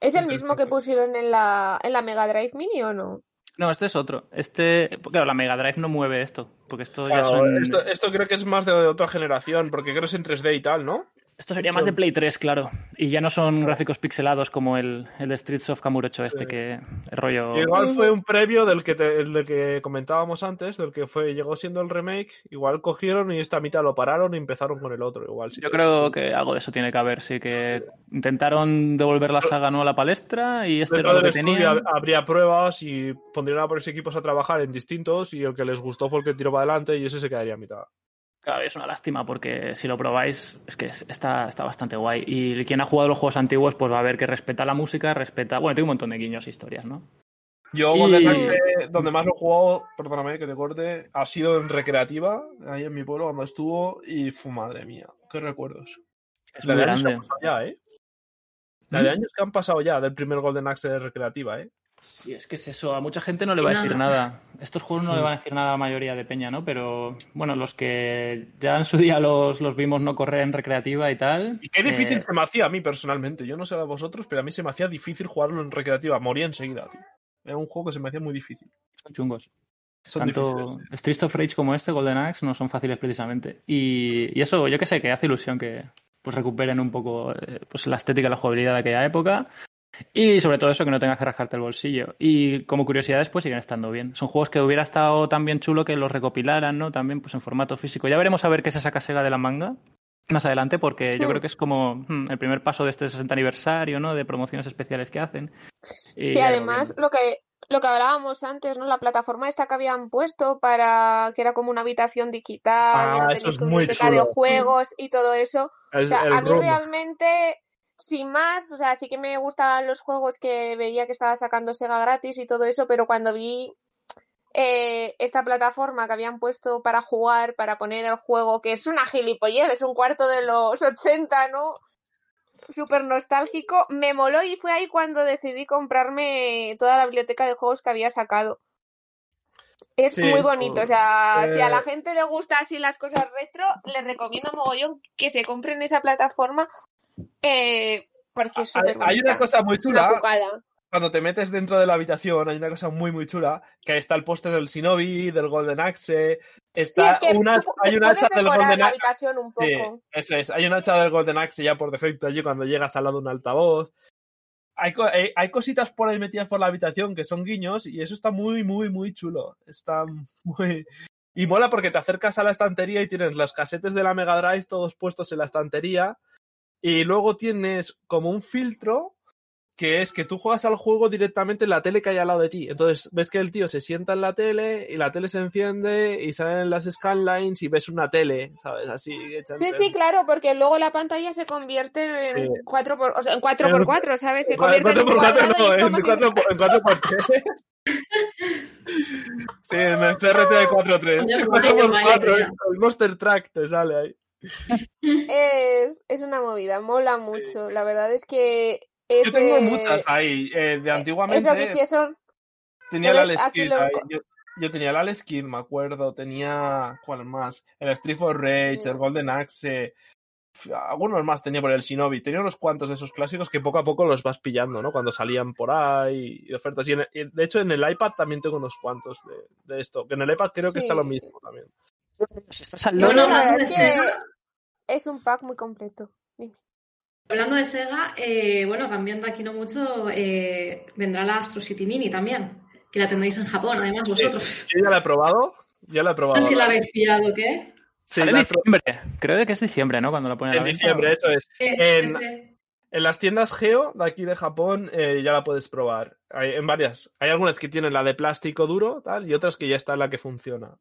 ¿Es el mismo que pusieron en la, en la Mega Drive Mini o no? No, este es otro. Este, claro, la Mega Drive no mueve esto, porque esto ya Claro, son... esto, esto creo que es más de otra generación, porque creo que es en 3D y tal, ¿no? Esto sería más de Play 3, claro. Y ya no son gráficos pixelados como el, el de Streets of Kamurocho este, Sí. que el rollo... Igual fue un previo del que, te- el que comentábamos antes, del que fue llegó siendo el remake. Igual cogieron y esta mitad lo pararon y empezaron con el otro. Igual. Yo creo que algo de eso tiene que haber, sí, que intentaron devolver la saga no a la palestra y este Dentro era lo del que hab- habría pruebas y pondrían a varios equipos a trabajar en distintos y el que les gustó fue el que tiró para adelante y ese se quedaría a mitad. Claro, es una lástima porque si lo probáis es que es- está, está bastante guay. Y quien ha jugado los juegos antiguos pues va a ver que respeta la música, respeta... Bueno, tiene un montón de guiños e historias, ¿no? Yo Y- donde más lo he jugado, perdóname que te corte, ha sido en recreativa, ahí en mi pueblo cuando estuvo, y fue madre mía, qué recuerdos. Es La muy de años que han pasado ya, ¿eh? La de ¿Mm? años que han pasado ya del primer Golden Axe de recreativa, ¿eh? Sí, es que es eso. A mucha gente no le va a decir nada. nada. Estos juegos no le van a decir nada a la mayoría de peña, ¿no? Pero bueno, los que ya en su día los, los vimos no correr en recreativa y tal. Y qué difícil eh, se me hacía a mí personalmente. Yo no sé a vosotros, pero a mí se me hacía difícil jugarlo en recreativa. Moría enseguida, tío. Era un juego que se me hacía muy difícil. son chungos. Son Tanto difíciles. Streets of Rage como este, Golden Axe, no son fáciles precisamente. Y, y eso, yo que sé, que hace ilusión que pues recuperen un poco eh, pues la estética y la jugabilidad de aquella época. Y sobre todo eso, que no tengas que rascarte el bolsillo. Y como curiosidades, pues siguen estando bien. Son juegos que hubiera estado también chulo que los recopilaran, ¿no? También pues en formato físico. Ya veremos a ver qué se saca Sega de la manga más adelante, porque yo Hmm. creo que es como hmm, el primer paso de este 60 aniversario, ¿no? De promociones especiales que hacen. Y Sí, además, lo que, lo que hablábamos antes, ¿no? La plataforma esta que habían puesto para que era como una habitación digital, Ah, eso es muy de juegos y todo eso. O sea, a mí realmente, sin más, o sea, sí que me gustaban los juegos que veía que estaba sacando Sega gratis y todo eso, pero cuando vi eh, esta plataforma que habían puesto para jugar, para poner el juego, que es una gilipollez, es un cuarto de los 80, ¿no? Súper nostálgico, me moló y fue ahí cuando decidí comprarme toda la biblioteca de juegos que había sacado. Es Sí, muy bonito, o sea, si a la eh, gente le gusta así las cosas retro, les recomiendo mogollón que se compren esa plataforma eh, porque es Hay, hay una cosa muy una chula. Cuando te metes dentro de la habitación, hay una cosa muy, muy chula. Que ahí está el póster del Shinobi, del Golden Axe. Sí, Está es que una, tú hay un puedes hacha del Golden Axe. un Sí, poco. eso es. Hay un hacha del Golden Axe ya por defecto allí cuando llegas al lado de un altavoz. Hay, co- hay, cositas por ahí metidas por la habitación que son guiños y eso está muy, muy, muy chulo. Está [LAUGHS] muy... Y mola porque te acercas a la estantería y tienes los casetes de la Mega Drive todos puestos en la estantería y luego tienes como un filtro que es que tú juegas al juego directamente en la tele que hay al lado de ti. Entonces ves que el tío se sienta en la tele y la tele se enciende y salen las scanlines y ves una tele, ¿sabes? Así. hecha Sí, en sí, claro, porque luego la pantalla se convierte en Sí. 4 por, o sea, en 4x4, ¿sabes? Se En convierte en un 4x4 cuadrado y no, es en como si- 4x3. [LAUGHS] Sí, en el CRT de 4.3. Dios, vaya, vaya 4x4, idea. el Monster Track te sale ahí. Es, es una movida, mola mucho. La verdad es que Yo ese, tengo muchas ahí. eh, de eso antiguamente que hicieron, tenía yo la le- Alex aquí Kidd lo-. Yo, yo tenía el Alex Kidd, me acuerdo. Tenía. ¿Cuál más? El Street for Rage, el Golden Axe. Algunos más tenía por el Shinobi. Tenía unos cuantos de esos clásicos que poco a poco los vas pillando, ¿no? Cuando salían por ahí y ofertas. Y en de hecho, en el iPad también tengo unos cuantos de, de esto. Que en el iPad creo que está lo mismo también. Estás al no la es que es un pack muy completo. Dime. hablando de Sega, eh, bueno, también de aquí no mucho eh, vendrá la Astro City Mini también, que la tendréis en Japón, además vosotros. Yo ya la he probado. Ya la he probado. No sé si la habéis pillado qué. Sí, Sale en la diciembre. Creo que es diciembre, ¿no? Cuando lo ponen a la en venta. diciembre, eso es. Eh, En- este- En las tiendas Geo de aquí de Japón eh, ya la puedes probar. Hay, en varias. Hay algunas que tienen la de plástico duro tal y otras que ya está la que funciona.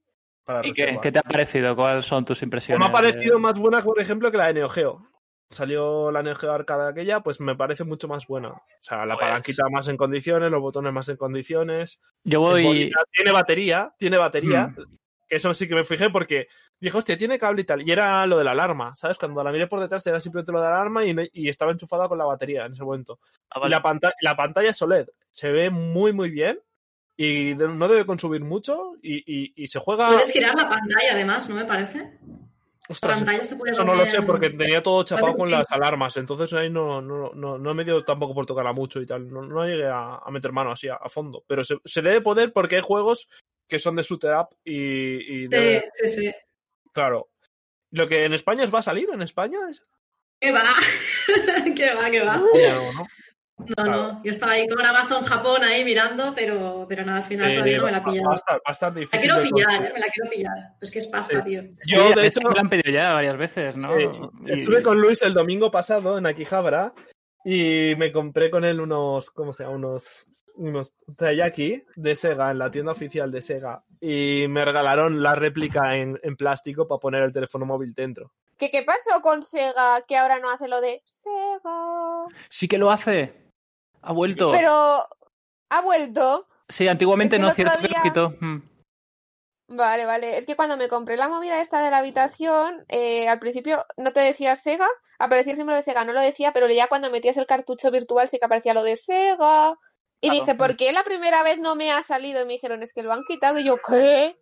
Para ¿Y qué, qué te ha parecido? ¿Cuáles son tus Pues impresiones? me ha parecido de- más buena, por ejemplo, que la de Neo Geo. Salió la Neo Geo Arcade aquella, pues me parece mucho más buena. O sea, la Pues- palanquita más en condiciones, los botones más en condiciones. Yo voy... Tiene batería, tiene batería. Mm. Que eso sí que me fijé porque dije, hostia, tiene cable y tal. Y era lo de la alarma, ¿sabes? Cuando la miré por detrás era simplemente lo de la alarma y, no- y estaba enchufada con la batería en ese momento. Ah, Y la, pantalla, la pantalla es OLED. Se ve muy, muy bien. Y no debe consumir mucho. Y, y- y se juega. Puedes girar la pantalla, además, ¿no me parece? La Ostras, pantalla se puede eso no lo sé porque tenía todo chapado con las alarmas. Entonces ahí no, no, no, no me dio tampoco por tocarla mucho y tal. No, no llegué a, a meter mano así a, a fondo. Pero se, se debe poder porque hay juegos que son de shooter up y, y Sí, debe- sí, sí. claro. Lo que en España va a salir, en España es. [LAUGHS] ¿Qué va? ¿Qué va? ¿Qué va? No, ¿no? No, Claro. no. Yo estaba ahí con Amazon Japón ahí mirando, pero, pero nada, al final Sí, todavía no me la he va- va a estar- va a estar La difícil. quiero pillar. ¿eh? me la quiero pillar. Pues que es pasta, Sí. tío. Sí, Yo, de hecho- me lo han pedido ya varias veces, ¿no? Sí, Y- Estuve con Luis el domingo pasado en Akihabara y me compré con él unos, ¿cómo se llama? Unos, unos Taiyaki de Sega en la tienda oficial de Sega y me regalaron la réplica en, en plástico para poner el teléfono móvil dentro. ¿Qué, ¿Qué pasó con Sega que ahora no hace lo de Sega? Sí que lo hace. Ha vuelto. Pero ha vuelto. Sí, antiguamente Es que no, cierto que lo día- quitó. Mm. Vale, vale. Es que cuando me compré la movida esta de la habitación, eh, al principio no te decía Sega, aparecía el símbolo de Sega, no lo decía, pero ya cuando metías el cartucho virtual sí que aparecía lo de Sega. Y Claro. dije, ¿por qué la primera vez no me ha salido? Y me dijeron, es que lo han quitado. Y yo, ¿qué?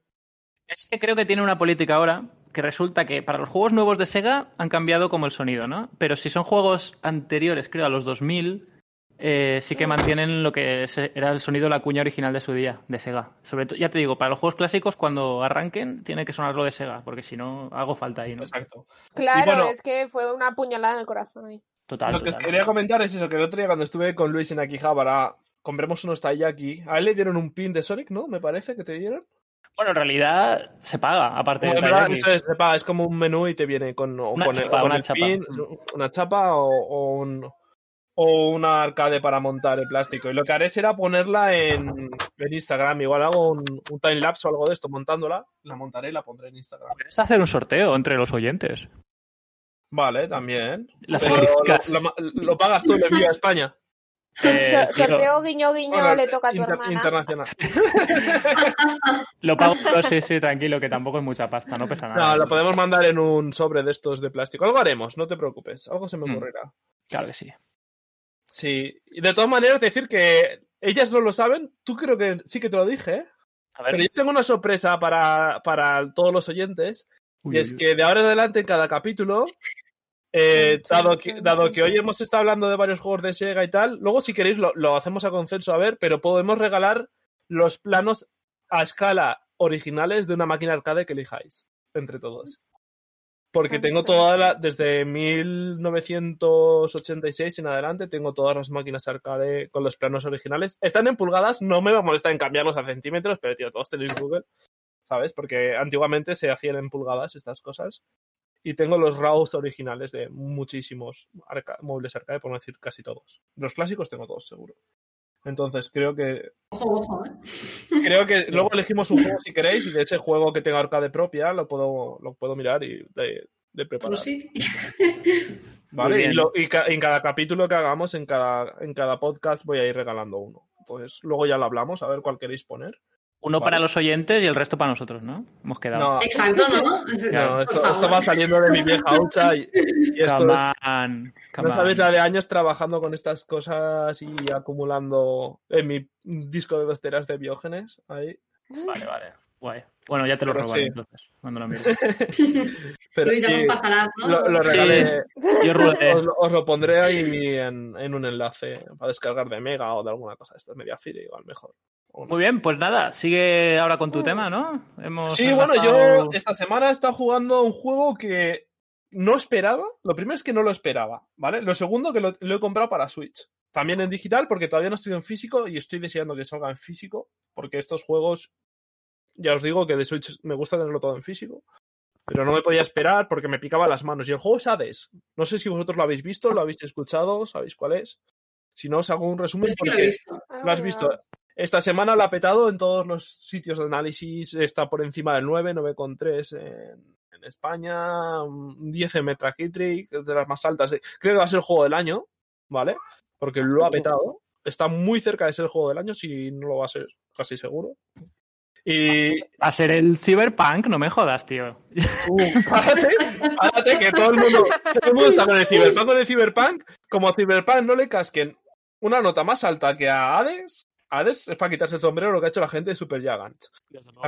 Es que creo que tiene una política ahora que resulta que para los juegos nuevos de Sega han cambiado como el sonido, ¿no? Pero si son juegos anteriores, creo, a los 2000, eh, sí que Mm. mantienen lo que se- era el sonido de la cuña original de su día, de Sega. Sobre todo, ya te digo, para los juegos clásicos, cuando arranquen, tiene que sonar lo de Sega, porque si no, hago falta ahí, ¿no? Exacto. Claro, bueno- es que fue una puñalada en el corazón ahí. Total. Lo que os quería comentar es eso, que el otro día cuando estuve con Luis en Akihabara, compremos unos Taiyaki. A él le dieron un pin de Sonic, ¿no? Me parece que te dieron. Bueno, en realidad se paga, aparte del verdad, esto es, sepa, es como un menú y te viene con, o Una con chapa, con una el chapa. pin, una chapa o, o un, o una arcade para montar el plástico. Y lo que haré será ponerla en, en Instagram. Igual hago un, un time lapse o algo de esto montándola. La montaré y la pondré en Instagram. Puedes hacer un sorteo entre los oyentes. Vale, también. La sacrificas. lo, lo- lo pagas tú, el envío a España. [LAUGHS] Eh, So- sorteo guiño guiño Bueno, le toca a tu inter- hermana. Internacional. [LAUGHS] Lo pago yo, [LAUGHS] sí, sí, tranquilo, que tampoco es mucha pasta, no pesa nada. No, lo podemos mandar en un sobre de estos de plástico. Algo haremos, no te preocupes. Algo se me Mm. ocurrirá. Claro que sí. Sí. Y de todas maneras, decir que ellas no lo saben. Tú creo que sí que te lo dije, ¿eh? A ver. Pero yo tengo una sorpresa para, para todos los oyentes. Uy, y es uy, uy. que de ahora en adelante, en cada capítulo, eh, dado, que, dado que hoy hemos estado hablando de varios juegos de Sega y tal, luego si queréis lo, lo hacemos a consenso a ver, pero podemos regalar los planos a escala originales de una máquina arcade que elijáis, entre todos. Porque tengo toda la, desde 1986 en adelante, tengo todas las máquinas arcade con los planos originales. Están en pulgadas, no me va a molestar en cambiarlos a centímetros, pero tío, todos tenéis Google, ¿sabes? Porque antiguamente se hacían en pulgadas estas cosas. Y tengo los RAWs originales de muchísimos arca- móviles arcade, por no decir casi todos. Los clásicos tengo todos, seguro. Entonces creo que Ojo, ojo, ¿eh? creo que [LAUGHS] luego elegimos un juego si queréis y de ese juego que tenga arcade propia lo puedo lo puedo mirar y de, de preparar. Pues sí. [LAUGHS] ¿Vale? Y, bien. lo- y ca- en cada capítulo que hagamos, en cada, en cada podcast, voy a ir regalando uno. Entonces, luego ya lo hablamos, a ver cuál queréis poner. Uno Vale. para los oyentes y el resto para nosotros, ¿no? Hemos quedado. No, Exacto, ¿no? no, esto, va saliendo de mi vieja hucha y, y esto Come es, on, come no sabéis on. la de años trabajando con estas cosas y acumulando en mi disco de dos teras de biógenes. Ahí. Vale, vale. Guay. Bueno, ya te lo robaré sí. entonces, cuando lo mires. [LAUGHS] Pero Luis, ya sí, nos pasarás, ¿no? lo, lo Sí. Yo. Os, lo- os lo pondré ahí en, en un enlace para descargar de Mega o de alguna cosa. Esto es media fire, igual mejor. Muy bien, pues nada, sigue ahora con tu tema, ¿no? Hemos Sí, bueno, yo esta semana he estado jugando a un juego que no esperaba. Lo primero es que no lo esperaba, ¿vale? Lo segundo que lo, lo he comprado para Switch. También en digital porque todavía no estoy en físico y estoy deseando que salga en físico porque estos juegos, ya os digo que de Switch me gusta tenerlo todo en físico. Pero no me podía esperar porque me picaba las manos. Y el juego es Hades. No sé si vosotros lo habéis visto, lo habéis escuchado, sabéis cuál es. Si no, os hago un resumen sí que lo he porque visto. lo has visto. Esta semana lo ha petado en todos los sitios de análisis. Está por encima del 9, 9,3 en, en España, un 10 en Metacritic, de las más altas. Creo que va a ser el juego del año, ¿vale? Porque lo ha petado. Está muy cerca de ser el juego del año, si no lo va a ser, casi seguro. Y A ser el Cyberpunk, no me jodas, tío. Uh, párate, párate, que todo el mundo, todo el mundo está con el Cyberpunk, con el Cyberpunk. Como a Cyberpunk no le casquen una nota más alta que a Hades, Hades es para quitarse el sombrero lo que ha hecho la gente de Super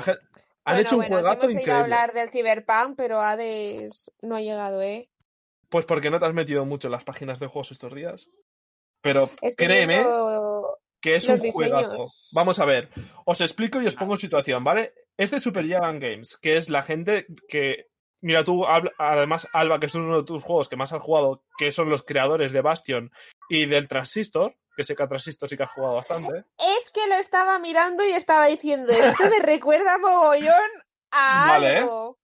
gen- Han Bueno, hecho un bueno, juegazo hemos increíble. hablar del Cyberpunk, pero Hades no ha llegado, ¿eh? Pues porque no te has metido mucho en las páginas de juegos estos días. Pero Estoy créeme que es los un juegazo. diseños. Vamos a ver, os explico y os pongo en situación, ¿vale? Es de Super Giant Games, que es la gente que. Mira, tú, además, Alba, que es uno de tus juegos que más has jugado, que son los creadores de Bastion y del Transistor, que sé que a Transistor sí que has jugado bastante. Es que lo estaba mirando y estaba diciendo, esto me [LAUGHS] recuerda mogollón a Vale. algo.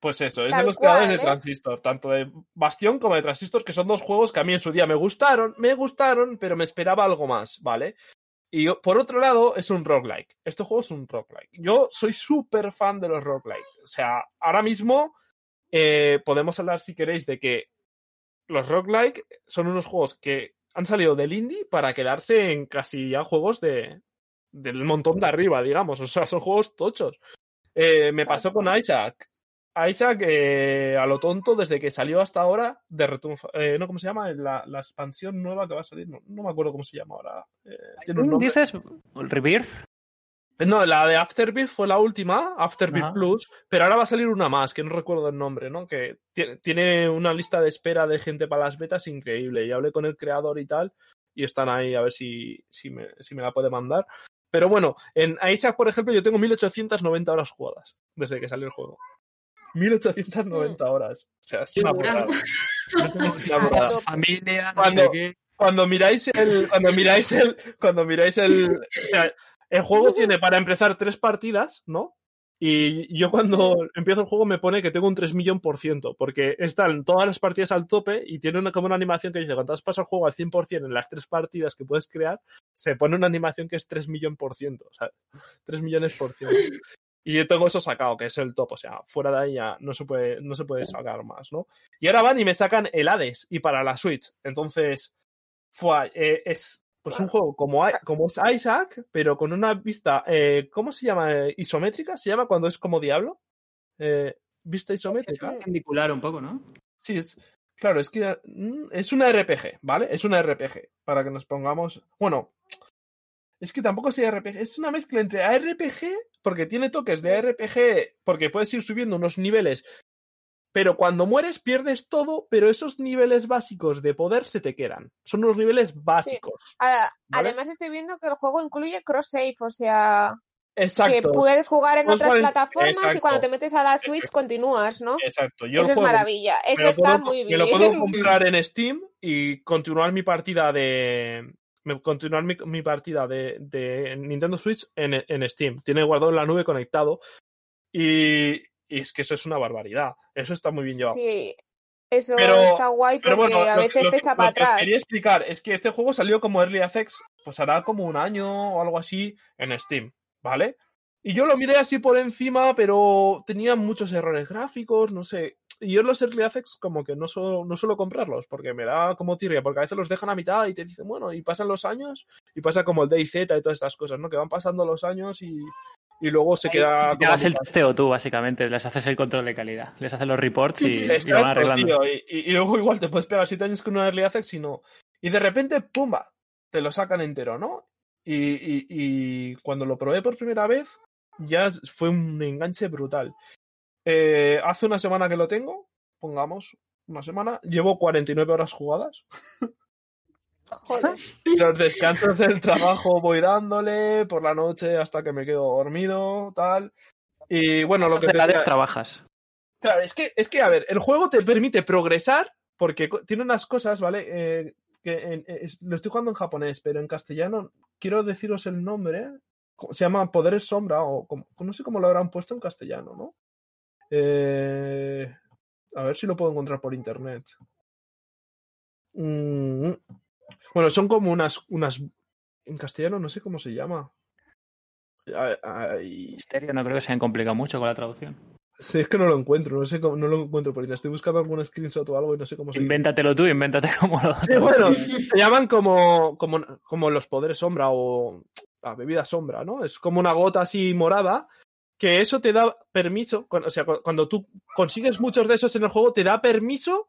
Pues eso, es Tal de los creadores cual, de ¿eh? Transistor, tanto de Bastion como de Transistor, que son dos juegos que a mí en su día me gustaron, me gustaron, pero me esperaba algo más, ¿vale? Y por otro lado, es un roguelike. Este juego es un roguelike. Yo soy súper fan de los roguelike. O sea, ahora mismo eh, podemos hablar, si queréis, de que los roguelike son unos juegos que han salido del indie para quedarse en casi ya juegos de del montón de arriba, digamos. O sea, son juegos tochos. Eh, me pasó con. Isaac. Isaac, eh, a lo tonto, desde que salió hasta ahora, de Return, eh, ¿no? ¿Cómo se llama? La, la expansión nueva que va a salir, no, no me acuerdo cómo se llama ahora. Eh. ¿Dices Rebirth? No, la de Afterbirth fue la última, Afterbirth Ajá. Plus, pero ahora va a salir una más, que no recuerdo el nombre, ¿no? Que tie- tiene una lista de espera de gente para las betas increíble. Y hablé con el creador y tal, y están ahí a ver si, si, me, si me la puede mandar. Pero bueno, en Isaac, por ejemplo, yo tengo 1890 horas jugadas desde que salió el juego. 1890 horas. O sea, es una burrada. [LAUGHS] Familia, qué. Cuando miráis el. Cuando miráis el. Cuando miráis el. o sea, el juego tiene para empezar tres partidas, ¿no? Y yo cuando empiezo el juego me pone que tengo un 3 millón por ciento, porque están todas las partidas al tope y tiene una, como una animación que dice, cuando has pasado el juego al 100% en las tres partidas que puedes crear, se pone una animación que es 3 millón por ciento, o sea, 3 millones por ciento. [LAUGHS] Y yo tengo eso sacado, que es el top, o sea, fuera de ahí ya no se puede, no se puede sacar más, ¿no? Y ahora van y me sacan el Hades y para la Switch. Entonces, fue, eh, es pues un juego como, como es Isaac, pero con una vista, eh, ¿cómo se llama? ¿Isométrica? ¿Se llama cuando es como Diablo? Eh, ¿Vista isométrica? Perpendicular un poco, ¿no? Sí, es, claro, es que mm, es una RPG, ¿vale? Es una RPG, para que nos pongamos... Bueno, es que tampoco es RPG, es una mezcla entre ARPG, porque tiene toques de ARPG, porque puedes ir subiendo unos niveles, pero cuando mueres pierdes todo, pero esos niveles básicos de poder se te quedan. Son unos niveles básicos. Además estoy viendo que el juego incluye cross-save, o sea, que Exacto. puedes jugar en Pues otras vale, plataformas y cuando te metes a la Switch continúas, ¿no? Exacto. Yo Eso es maravilla, eso está puedo- muy Me lo bien. puedo [LAUGHS] comprar en Steam y continuar mi partida de. Continuar mi, mi partida de, de Nintendo Switch en, en Steam. Tiene guardado en la nube conectado. Y, y es que eso es una barbaridad. Eso está muy bien llevado. Sí, eso Pero- está guay porque bueno, a veces lo te echa para atrás. quería explicar es que este juego salió como Early Access, pues hará como un año o algo así en Steam, ¿vale? Y yo lo miré así por encima, pero tenía muchos errores gráficos, no sé. Y yo los Early Access como que no suelo, no suelo comprarlos, porque me da como tirria, porque a veces los dejan a mitad y te dicen, bueno, y pasan los años, y pasa como el DayZ y todas estas cosas, ¿no? Que van pasando los años y, y luego se queda... Te hagas el testeo tú, básicamente. Les haces el control de calidad. Les haces los reports y, Exacto, van arreglando. tío, y, y- y luego igual te puedes pegar siete años con una early access y no. Y de repente, ¡pumba! Te lo sacan entero, ¿no? Y, y- y cuando lo probé por primera vez, ya fue un enganche brutal. Eh, hace una semana que lo tengo, pongamos, una semana, llevo 49 horas jugadas. [LAUGHS] Joder. [LAUGHS] Los descansos del trabajo voy dándole, por la noche hasta que me quedo dormido, tal. Y bueno, lo que te Hades decía- trabajas. Claro, es que, es que, a ver, el juego te permite progresar porque tiene unas cosas, ¿vale? Eh, que en- es- lo estoy jugando en japonés, pero en castellano quiero deciros el nombre. Se llama Poderes Sombra o como- no sé cómo lo habrán puesto en castellano, ¿no? Eh, a ver si lo puedo encontrar por internet. Mm, Bueno, son como unas, unas... En castellano no sé cómo se llama. Ay, ay, Misterio, no creo que se hayan complicado mucho con la traducción. Sí, es que no lo encuentro, no sé cómo, no lo encuentro por internet. Estoy buscando algún screenshot o algo y no sé cómo se llama. Invéntatelo tú, invéntate [LAUGHS] cómo lo Sí, bueno, se llaman como, como, como los poderes sombra o la bebida sombra, ¿no? Es como una gota así morada que eso te da permiso, o sea, cu- cuando tú consigues muchos de esos en el juego, te da permiso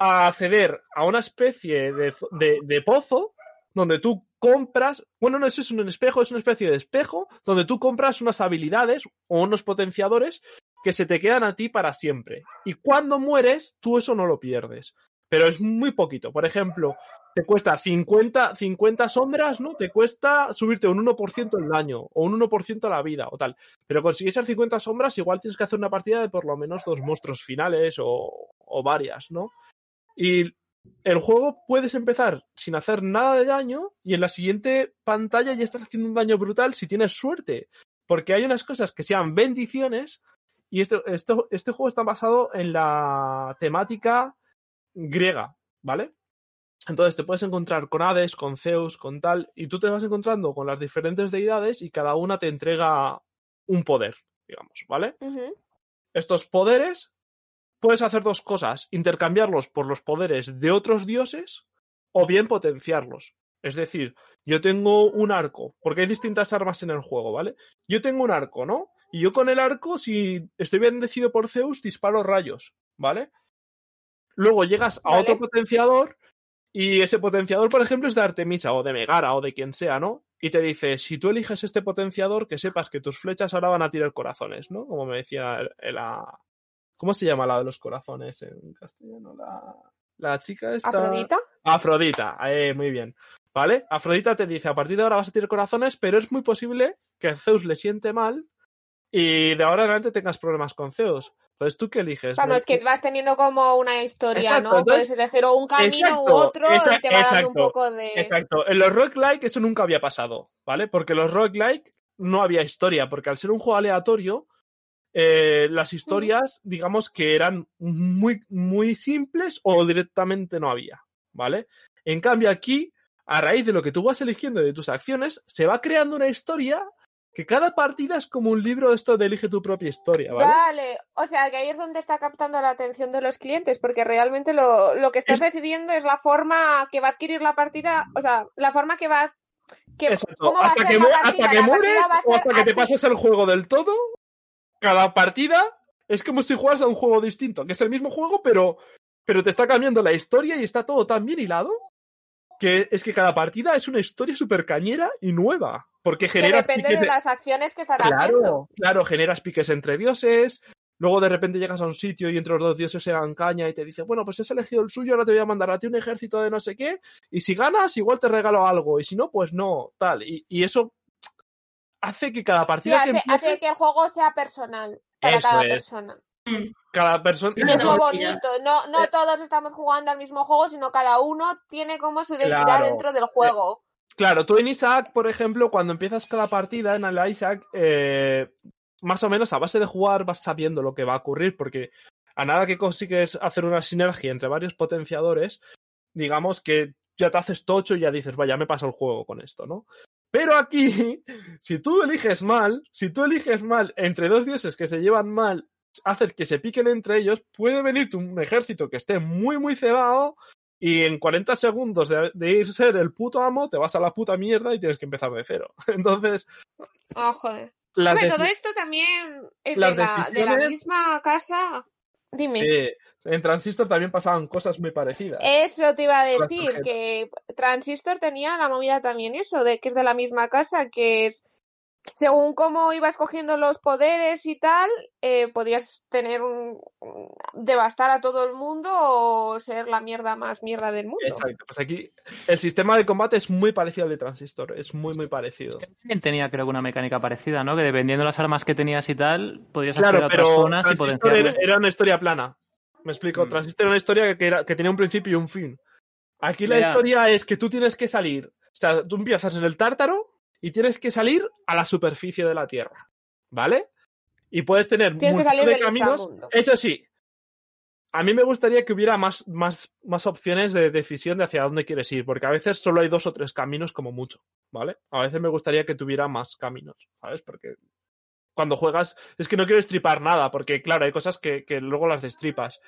a acceder a una especie de, de, pozo donde tú compras, bueno, no, es un espejo, es una especie de espejo donde tú compras unas habilidades o unos potenciadores que se te quedan a ti para siempre. Y cuando mueres, tú eso no lo pierdes. Pero es muy poquito. Por ejemplo, te cuesta 50, 50 sombras, ¿no? Te cuesta subirte un 1% el daño o un 1% la vida o tal. Pero conseguir esas 50 sombras, igual tienes que hacer una partida de por lo menos dos monstruos finales o varias, ¿no? Y el juego puedes empezar sin hacer nada de daño y en la siguiente pantalla ya estás haciendo un daño brutal si tienes suerte. Porque hay unas cosas que sean bendiciones y este, este juego está basado en la temática griega, ¿vale? Entonces te puedes encontrar con Hades, con Zeus, con tal, y tú te vas encontrando con las diferentes deidades y cada una te entrega un poder, digamos, ¿vale? Estos poderes puedes hacer dos cosas, intercambiarlos por los poderes de otros dioses o bien potenciarlos. Es decir, yo tengo un arco, porque hay distintas armas en el juego, ¿vale? Yo tengo un arco, ¿no? Y yo con el arco, si estoy bendecido por Zeus, disparo rayos, ¿vale? Luego llegas a Vale. otro potenciador y ese potenciador, por ejemplo, es de Artemisa o de Megara o de quien sea, ¿no? Y te dice, si tú eliges este potenciador, que sepas que tus flechas ahora van a tirar corazones, ¿no? Como me decía el- la... ¿Cómo se llama la de los corazones en castellano? La, la chica esta... ¿Afrodita? Afrodita, eh, muy bien. ¿Vale? Afrodita te dice, a partir de ahora vas a tirar corazones, pero es muy posible que Zeus le siente mal y de ahora en adelante tengas problemas con Zeus. Entonces, ¿tú qué eliges? Vamos, es que vas teniendo como una historia, Exacto, ¿no? entonces- Puedes elegir o un camino Exacto, u otro esa- y te va dando un exacto, poco de... Exacto. En los roguelike eso nunca había pasado, ¿vale? Porque los roguelike no había historia, porque al ser un juego aleatorio, eh, las historias, digamos que eran muy, muy simples o directamente no había, ¿vale? En cambio aquí, a raíz de lo que tú vas eligiendo de tus acciones, se va creando una historia que cada partida es como un libro esto de elige tu propia historia, ¿vale? Vale, o sea que ahí es donde está captando la atención de los clientes, porque realmente lo, lo que estás Es- decidiendo es la forma que va a adquirir la partida, o sea, la forma que va que, Exacto. ¿cómo va a Hasta que, partida? hasta que La partida mueres o hasta que te pases el juego del todo, cada partida es como si juegas a un juego distinto, que es el mismo juego, pero, pero te está cambiando la historia y está todo tan bien hilado que es que cada partida es una historia súper cañera y nueva. Porque que genera depende piques de de- las acciones que estás haciendo. Claro, claro, generas piques entre dioses. Luego de repente llegas a un sitio y entre los dos dioses se dan caña y te dice, bueno, pues has elegido el suyo, ahora te voy a mandar a ti un ejército de no sé qué, y si ganas, igual te regalo algo, y si no, pues no, tal. Y, y eso hace que cada Sí, partida que hace, empiece, hace que el juego sea personal para Eso cada es. persona. Mm. cada persona... Y es No, lo y ya. bonito, no, no Eh. todos estamos jugando al mismo juego, sino cada uno tiene como su identidad Claro. dentro del juego. Claro, tú en Isaac, por ejemplo, cuando empiezas cada partida en el Isaac, eh, más o menos a base de jugar vas sabiendo lo que va a ocurrir, porque a nada que consigues hacer una sinergia entre varios potenciadores, digamos que ya te haces tocho y ya dices, vaya, me pasa el juego con esto, ¿no? Pero aquí, [LAUGHS] si tú eliges mal, si tú eliges mal entre dos dioses que se llevan mal, haces que se piquen entre ellos, puede venirte un ejército que esté muy, muy cebado y en 40 segundos de, de ir ser el puto amo, te vas a la puta mierda y tienes que empezar de cero. [LAUGHS] Entonces, Oh, joder. Hombre, todo esto también es de la, de la misma casa. Dime. Sí, en Transistor también pasaban cosas muy parecidas. Eso te iba a decir, que Transistor tenía la movida también eso, de que es de la misma casa, que es según cómo ibas cogiendo los poderes y tal, eh, podías tener un devastar a todo el mundo o ser la mierda más mierda del mundo. Exacto, pues aquí el sistema de combate es muy parecido al de Transistor, es muy, muy parecido. También tenía creo que una mecánica parecida, ¿no? Que dependiendo de las armas que tenías y tal, podrías Claro, acceder a pero zonas y era, era una historia plana. Me explico, Mm. Transistor era una historia que, era- que tenía un principio y un fin. Aquí la historia es que tú tienes que salir, o sea, tú empiezas en el tártaro y tienes que salir a la superficie de la Tierra, ¿vale? Y puedes tener Tienes que multitud salir de del caminos. inframundo. Eso sí, a mí me gustaría que hubiera más, más, más opciones de decisión de hacia dónde quieres ir, porque a veces solo hay dos o tres caminos como mucho, ¿vale? A veces me gustaría que tuviera más caminos, ¿sabes? Porque cuando juegas es que no quiero estripar nada, porque claro, hay cosas que, que luego las destripas.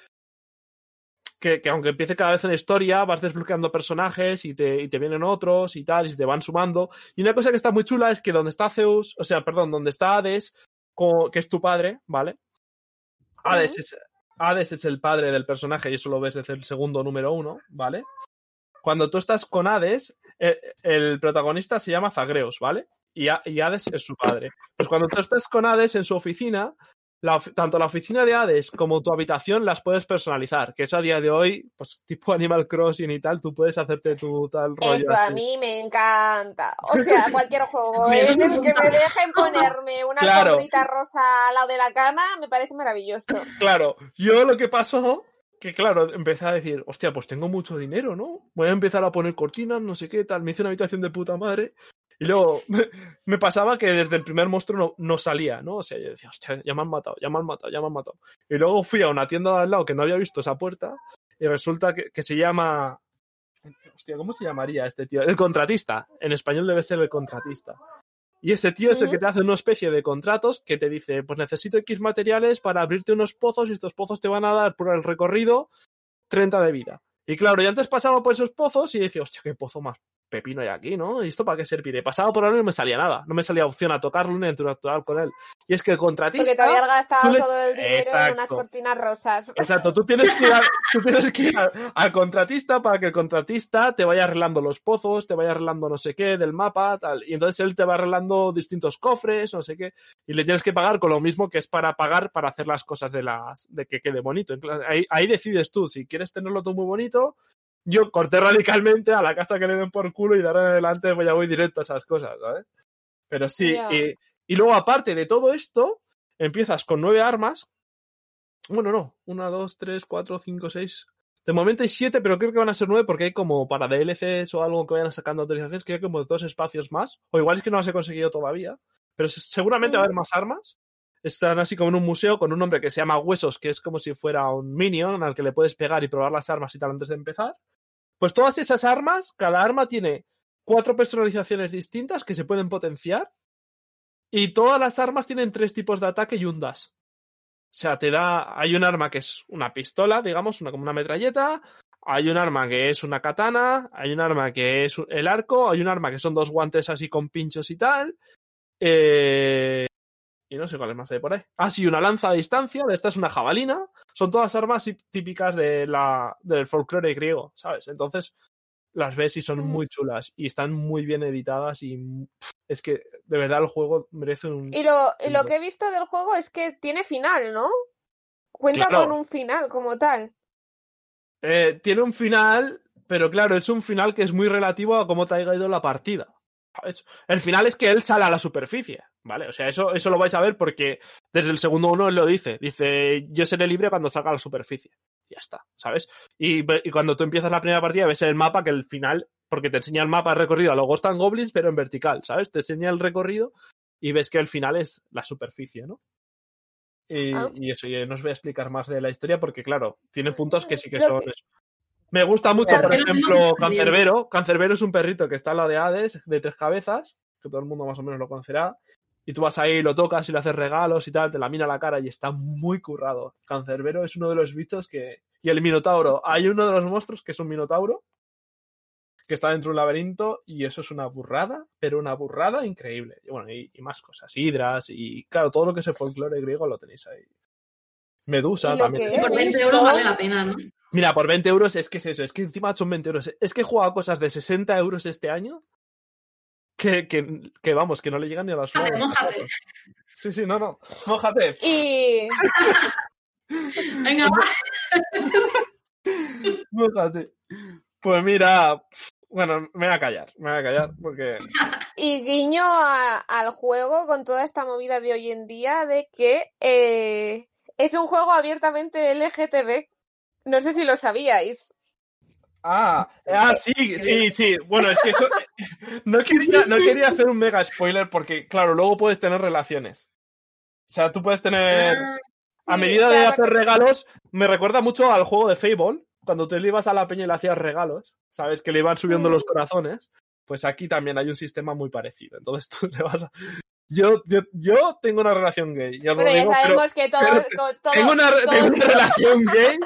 Que, que aunque empiece cada vez en la historia, vas desbloqueando personajes y te, y te vienen otros y tal, y te van sumando. Y una cosa que está muy chula es que donde está Zeus, o sea, perdón, donde está Hades, que es tu padre, ¿vale? Hades, es, Hades es el padre del personaje y eso lo ves desde el segundo número uno, ¿vale? Cuando tú estás con Hades, eh, el protagonista se llama Zagreus, ¿vale? Y, A- y Hades es su padre. Pues cuando tú estás con Hades en su oficina, la tanto la oficina de Hades como tu habitación las puedes personalizar, que eso a día de hoy, pues tipo Animal Crossing y tal, tú puedes hacerte tu tal rollo. Eso a mí me encanta. O sea, [LAUGHS] cualquier juego en el que me dejen ponerme una Claro. rosa al lado de la cama me parece maravilloso. Claro, yo lo que pasó, que claro, empecé a decir, hostia, pues tengo mucho dinero, ¿no? Voy a empezar a poner cortinas, no sé qué, tal. Me hice una habitación de puta madre. Y luego [LAUGHS] me, pasaba que desde el primer monstruo no, no salía, ¿no? O sea, yo decía, hostia, ya me han matado, ya me han matado, ya me han matado. Y luego fui a una tienda de al lado que no había visto esa puerta y resulta que, que se llama... Hostia, ¿cómo se llamaría este tío? El contratista. En español debe ser el contratista. Y ese tío es el que te hace una especie de contratos que te dice, pues necesito X materiales para abrirte unos pozos y estos pozos te van a dar por el recorrido 30 de vida. Y claro, yo antes pasaba por esos pozos y decía, hostia, qué pozo más pepino hay aquí, ¿no? ¿Y esto para qué servirá? Y pasaba por ahí y no me salía nada. No me salía opción a tocarlo ni a interactuar con él. Y es que el contratista... Porque te habías gastado le- todo el dinero en unas Exacto. cortinas rosas. Exacto, tú tienes que ir, a- tú tienes que ir a- al contratista para que el contratista te vaya arreglando los pozos, te vaya arreglando no sé qué del mapa, tal. Y entonces él te va arreglando distintos cofres, no sé qué. Y le tienes que pagar con lo mismo que es para pagar para hacer las cosas de las de que quede bonito. Ahí decides tú, si quieres tenerlo todo muy bonito. Yo corté radicalmente a la casa que le den por culo y de ahora en adelante pues ya voy directo a esas cosas, ¿sabes? Pero sí, y, y luego aparte de todo esto, empiezas con nueve armas bueno, no. Una, dos, tres, cuatro, cinco, seis. De momento hay siete, pero creo que van a ser nueve porque hay como para DLCs o algo que vayan sacando autorizaciones, que hay como dos espacios más. O igual es que no las he conseguido todavía. Pero se- seguramente va a haber más armas. Están así como en un museo con un hombre que se llama Huesos, que es como si fuera un minion al que le puedes pegar y probar las armas y tal antes de empezar. Pues todas esas armas, cada arma tiene cuatro personalizaciones distintas que se pueden potenciar y todas las armas tienen tres tipos de ataque y un dash. O sea, te da. Hay un arma que es una pistola, digamos, una, como una metralleta. Hay un arma que es una katana. Hay un arma que es el arco. Hay un arma que son dos guantes así con pinchos y tal. Eh, y no sé cuáles más hay por ahí. Ah, sí, una lanza a distancia. Esta es una jabalina. Son todas armas típicas de la, del folclore griego, ¿sabes? Entonces las ves y son Mm. muy chulas. Y están muy bien editadas. Y es que de verdad el juego merece un. Y lo, y lo que he visto del juego es que tiene final, ¿no? Cuenta Claro. con un final como tal. Eh, tiene un final, pero claro, es un final que es muy relativo a cómo te haya ido la partida. El final es que él sale a la superficie, ¿vale? O sea, eso, eso lo vais a ver porque desde el segundo uno él lo dice. Dice, yo seré libre cuando salga a la superficie. Ya está, ¿sabes? Y, y cuando tú empiezas la primera partida ves el mapa que el final, porque te enseña el mapa recorrido a los Ghost and Goblins, pero en vertical, ¿sabes? Te enseña el recorrido y ves que el final es la superficie, ¿no? Y, Ah. y eso, y no os voy a explicar más de la historia porque, claro, tiene puntos que sí que son eso. Me gusta mucho, por ejemplo, Cancerbero. Cancerbero es un perrito que está al lado de Hades, de tres cabezas, que todo el mundo más o menos lo conocerá. Y tú vas ahí, lo tocas y le haces regalos y tal, te lamina la cara y está muy currado. Cancerbero es uno de los bichos que. Y el Minotauro. Hay uno de los monstruos que es un Minotauro, que está dentro de un laberinto, y eso es una burrada, pero una burrada increíble. Y bueno, y, y más cosas. Hidras, y claro, todo lo que es el folclore griego lo tenéis ahí. Medusa también. por he 20 visto- euros vale la pena, ¿no? Mira, por 20 euros es que es eso, es que encima son 20 euros. Es que he jugado cosas de 60 euros este año que, que, que vamos, que no le llegan ni a las suaves. mójate. Sí, sí, no, no. Mójate. Y, [LAUGHS] Venga, va. [LAUGHS] Mójate. Pues mira, bueno, me voy a callar, me voy a callar porque... y guiño a- al juego con toda esta movida de hoy en día de que eh, es un juego abiertamente LGTB. No sé si lo sabíais. Ah, ah, sí, sí, sí. Bueno, es que eso... [LAUGHS] No quería, no quería hacer un mega spoiler porque, claro, luego puedes tener relaciones. O sea, tú puedes tener... Ah, a medida de hacer regalos, me recuerda mucho al juego de Fable, cuando tú le ibas a la peña y le hacías regalos, ¿sabes? Que le iban subiendo Mm. los corazones. Pues aquí también hay un sistema muy parecido. Entonces [LAUGHS] tú le vas a... Yo, yo, yo tengo una relación gay, ya os lo Pero ya digo, pero sabemos que todo, todo- tengo una, todo- tengo una [LAUGHS] relación gay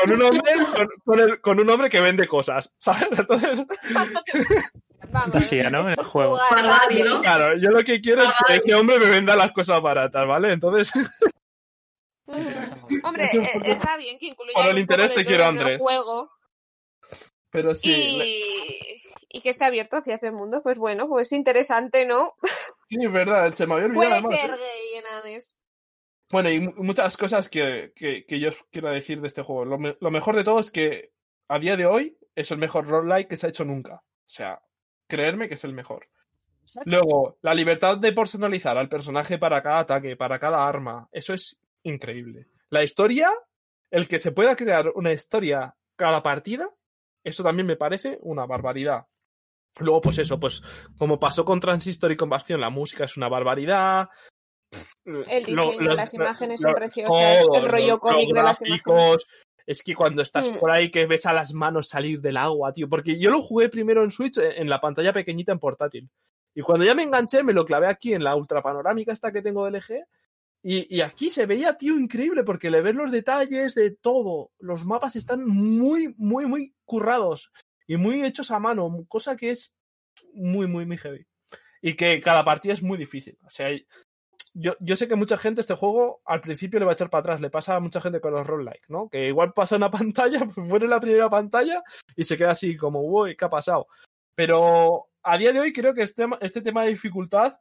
con un hombre, con, con el- con un hombre que vende cosas, ¿sabes? Entonces, vamos, Fantasía, ¿no? En esto el juego. claro, yo lo que quiero es que ese hombre me venda las cosas baratas, ¿vale? Entonces, Hombre, Eso es eh, está bien que incluya por el interés te quiero, Andrés. juego pero sí, le- y, y que esté abierto hacia ese mundo, pues bueno, pues interesante, ¿no? [LAUGHS] sí, es verdad, se me había olvidado Puede además, ser ¿eh? gay en Hades. Bueno, y mu- muchas cosas que, que, que yo os quiero decir de este juego. Lo, me- lo mejor de todo es que a día de hoy es el mejor roguelike que se ha hecho nunca. O sea, creerme que es el mejor. Luego, la libertad de personalizar al personaje para cada ataque, para cada arma, eso es increíble. La historia, el que se pueda crear una historia cada partida, eso también me parece una barbaridad. Luego, pues eso, pues como pasó con Transistor y con Bastion, la música es una barbaridad. El diseño, los- las imágenes son preciosas, el rollo cómic de las imágenes. Es que cuando estás Mm. por ahí que ves a las manos salir del agua, tío. Porque yo lo jugué primero en Switch eh, en la pantalla pequeñita en portátil. Y cuando ya me enganché, me lo clavé aquí en la ultra panorámica esta que tengo de LG. Y, y aquí se veía, tío, increíble, porque le ves los detalles de todo. Los mapas están muy, muy, muy currados. Y muy hechos a mano. Cosa que es muy, muy, muy heavy. Y que cada partida es muy difícil. O sea, yo, yo sé que mucha gente este juego al principio le va a echar para atrás. Le pasa a mucha gente con los roguelike, ¿no? Que igual pasa una [LAUGHS] pantalla, pues muere la primera pantalla y se queda así como, uy, ¿qué ha pasado? Pero a día de hoy creo que este, este tema de dificultad,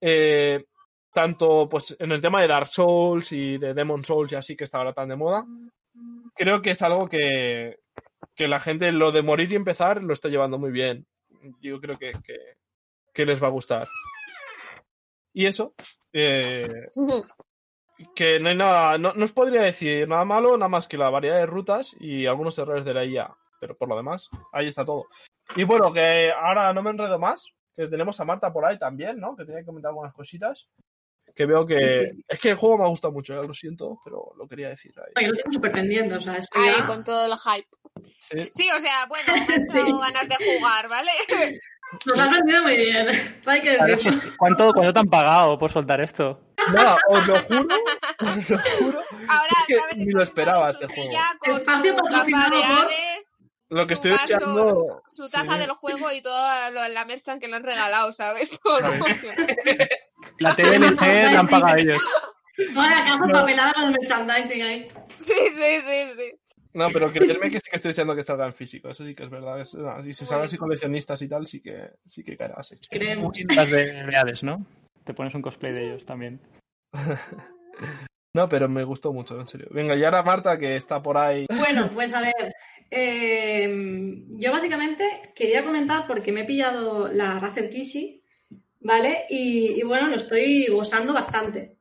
eh, tanto pues en el tema de Dark Souls y de Demon Souls y así que está ahora tan de moda, creo que es algo que, que la gente lo de morir y empezar lo está llevando muy bien. Yo creo que, que, les va a gustar. Y eso, eh, que no hay nada, no, no os podría decir nada malo, nada más que la variedad de rutas y algunos errores de la IA. Pero por lo demás, ahí está todo. Y bueno, que ahora no me enredo más, que tenemos a Marta por ahí también, ¿no? Que tenía que comentar algunas cositas. Que veo que. Sí, sí. Es que el juego me ha gustado mucho, ya lo siento, pero lo quería decir ahí. No, yo lo tengo súper pendiente, o sea, esto Ahí, ya- con todo el hype. Sí. Sí, o sea, bueno, [LAUGHS] Sí. ganas de jugar, ¿vale? Nos has vendido muy bien. [LAUGHS] Hay que decirlo. pues, ¿cuánto, ¿Cuánto te han pagado por soltar esto? No, os lo juro, os lo juro. Ahora, Es que ¿sabes? ni lo esperaba este juego. Con Espacio su capa de Hades, Lo que su estoy vaso, echando. su taza sí. del juego y todo lo, la merchan que le han regalado, ¿sabes? [LAUGHS] Por. [LAUGHS] La TDLC la han pagado ellos. Toda la casa papelada con el merchandising ahí. Sí, sí, sí, sí. No, pero creedme que sí que estoy deseando que salga en físico. Eso sí que es verdad. Es- no, y si salen así coleccionistas y tal, sí que, sí que caerá así. Creemos. Las de, de Hades, ¿no? Te pones un cosplay de ellos también. [LAUGHS] No, pero me gustó mucho, en serio. Venga, y ahora Marta, que está por ahí. Bueno, pues a ver. eh, yo básicamente quería comentar porque me he pillado la Razer Kishi, ¿vale? Y, bueno, lo estoy gozando bastante.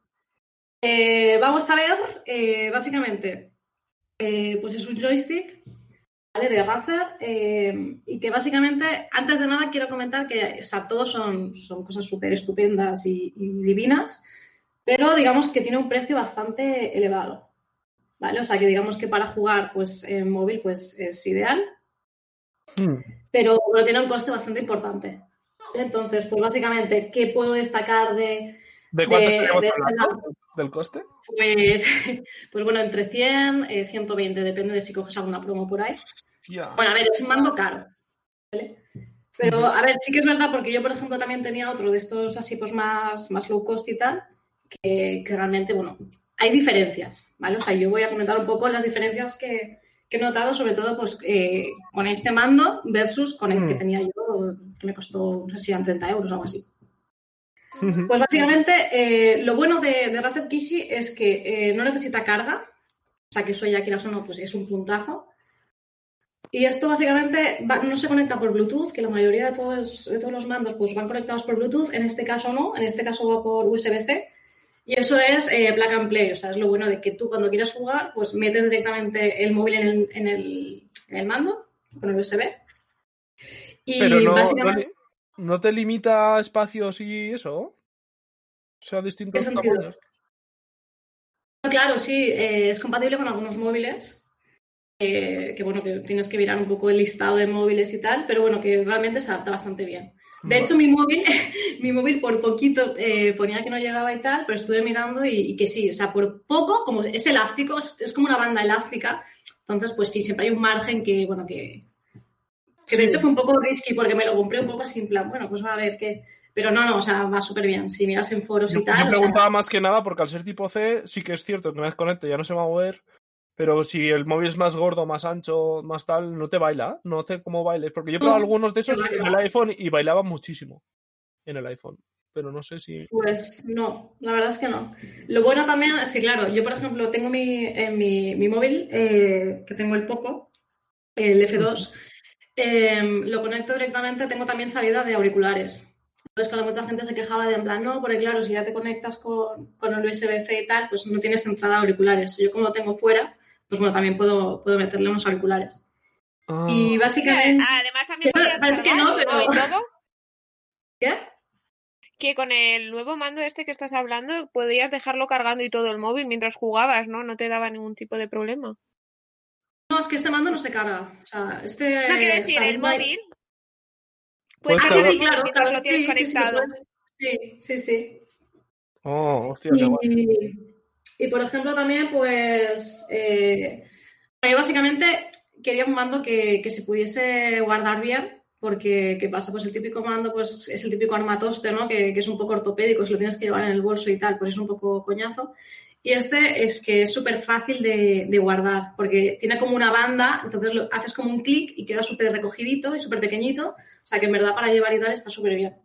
Eh, vamos a ver, eh, básicamente, eh, pues es un joystick, ¿vale? De Razer eh, y que básicamente, antes de nada, quiero comentar que, o sea, todos son, son cosas súper estupendas y divinas, pero digamos que tiene un precio bastante elevado. ¿vale? O sea, que digamos que para jugar pues en móvil pues es ideal, Hmm. pero, tiene un coste bastante importante. Entonces, pues básicamente, ¿qué puedo destacar de, ¿De cuánto de- estaríamos de- hablando? ¿Del coste? pues, [LAUGHS] pues bueno, entre 100 y 120, depende de si coges alguna promo por ahí. Bueno, a ver, es un mando caro, ¿vale? Pero, a ver, sí que es verdad, porque yo, por ejemplo, también tenía otro de estos así, pues más, más low cost y tal, que, que realmente, bueno, hay diferencias, ¿vale? O sea, yo voy a comentar un poco las diferencias que, que he notado, sobre todo, pues, eh, con este mando versus con el que Mm. tenía yo, que me costó, no sé si eran 30 euros o algo así. Pues básicamente, eh, lo bueno de, de Razer Kishi es que eh, no necesita carga, o sea que eso ya quieras o no, pues es un puntazo. Y esto básicamente va- no se conecta por Bluetooth, que la mayoría de todos, de todos los mandos pues van conectados por Bluetooth, en este caso no, en este caso va por USB-C. Y eso es eh, plug and play, o sea, es lo bueno de que tú cuando quieras jugar, pues metes directamente el móvil en el, en el, en el mando, con el USB. Y Pero no, básicamente... no, no te limita espacios y eso. O sea, distintos. Claro, sí, eh, es compatible con algunos móviles. eh, que bueno, que tienes que mirar un poco el listado de móviles y tal, pero bueno, que realmente se adapta bastante bien. De hecho, mi móvil, [LAUGHS] mi móvil por poquito eh, ponía que no llegaba y tal, pero estuve mirando y, y que sí, o sea, por poco, como es elástico, es, es como una banda elástica, entonces pues sí, siempre hay un margen que, bueno, que, que de Sí. hecho fue un poco risky porque me lo compré un poco así en plan, bueno, pues va a ver qué, pero no, no, o sea, va súper bien, si miras en foros Yo, y tal, yo o sea, preguntaba más que nada porque al ser tipo C, sí que es cierto que una vez conecte ya no se va a mover. Pero si el móvil es más gordo, más ancho, más tal, no te baila. No hace como bailes. Porque yo he probado No, algunos de esos en el iPhone y bailaba muchísimo. En el iPhone. Pero no sé si. Pues no, la verdad es que no. Lo bueno también es que, claro, yo por ejemplo tengo mi, en mi, mi móvil, eh, que tengo el Poco, el F2, eh, lo conecto directamente, tengo también salida de auriculares. Entonces, claro, mucha gente se quejaba de en plan, no, porque claro, si ya te conectas con, con el USB-C y tal, pues no tienes entrada a auriculares. Yo como lo tengo fuera, pues bueno, también puedo, puedo meterle unos auriculares. Ah, Y básicamente... además también podías que no, pero- Y todo. ¿Qué? Que con el nuevo mando este que estás hablando, podías dejarlo cargando y todo el móvil mientras jugabas, ¿no? No te daba ningún tipo de problema. No, es que este mando no se carga. O sea, este... No quiero decir, o sea, el móvil. Puedes Puedes Ah, cargar sí, claro, mientras claro, lo tienes sí, conectado. Sí, sí, sí. oh, hostia, qué guay. Y, por ejemplo también, pues, eh, yo básicamente quería un mando que, que se pudiese guardar bien, porque ¿qué pasa? Pues el típico mando pues es el típico armatoste, ¿no? Que, que es un poco ortopédico, si lo tienes que llevar en el bolso y tal, pues es un poco coñazo. Y este es que es súper fácil de, de guardar, porque tiene como una banda, entonces lo, haces como un clic y queda súper recogidito y súper pequeñito, o sea que en verdad para llevar y tal está súper bien.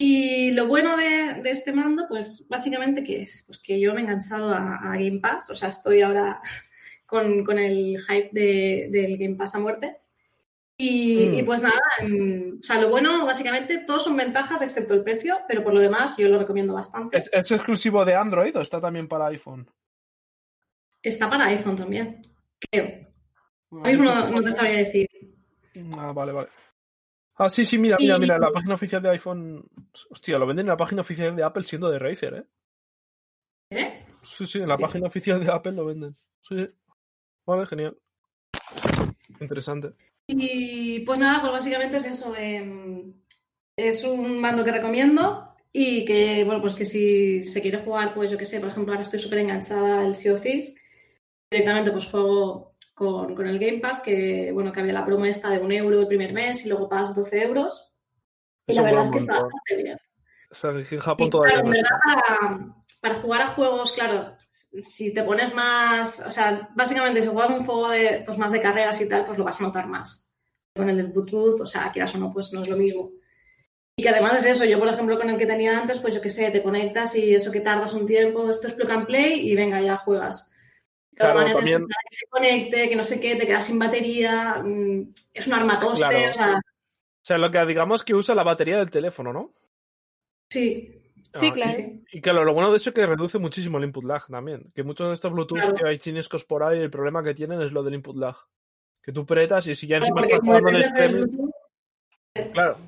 Y lo bueno de, de este mando, pues básicamente, ¿qué es? Pues que yo me he enganchado a, a Game Pass, o sea, estoy ahora [LAUGHS] con, con el hype de- del Game Pass a muerte. Y, Mm. y pues nada, o sea, lo bueno, básicamente, todos son ventajas excepto el precio, pero por lo demás yo lo recomiendo bastante. ¿Es, es exclusivo de Android o está también para iPhone? Está para iPhone también, creo. Ahora mismo no, no te sabría decir. Ah, vale, vale. Ah, sí, sí, mira, mira, Y- mira, la página oficial de iPhone. Hostia, lo venden en la página oficial de Apple siendo de Razer, ¿eh? ¿Eh? Sí, sí, en la página oficial de Apple lo venden. Sí, sí. Vale, genial. Interesante. Y pues nada, pues básicamente es eso. em, es un mando que recomiendo y que, bueno, pues que si se quiere jugar, pues yo qué sé, por ejemplo, ahora estoy súper enganchada al Sea of Thieves. Directamente pues juego con, con el Game Pass, que bueno, que había la promo esta de un euro el primer mes y luego pagas 12 euros. Y Eso la verdad es que está bastante bien. O sea, en Japón Y, todavía claro, no está. para, para jugar a juegos, claro, si te pones más, o sea, básicamente si juegas un juego de, pues más de carreras y tal, pues lo vas a notar más. Con el del Bluetooth, o sea, quieras o no, pues no es lo mismo. Y que además es eso, yo por ejemplo con el que tenía antes, pues yo qué sé, te conectas y eso que tardas un tiempo, esto es plug and play y venga, ya juegas. Claro, también- que se conecte, que no sé qué, te quedas sin batería, mm, es un armatoste, Claro. o sea, O sea, lo que digamos que usa la batería del teléfono, ¿no? sí. Sí, Ah, claro. Y claro, lo bueno de eso es que reduce muchísimo el input lag también. Que muchos de estos Bluetooth Claro. que hay chinescos por ahí, el problema que tienen es lo del input lag. Que tú pretas y si ya Claro, encima estás jugando en streaming. Bluetooth, Claro.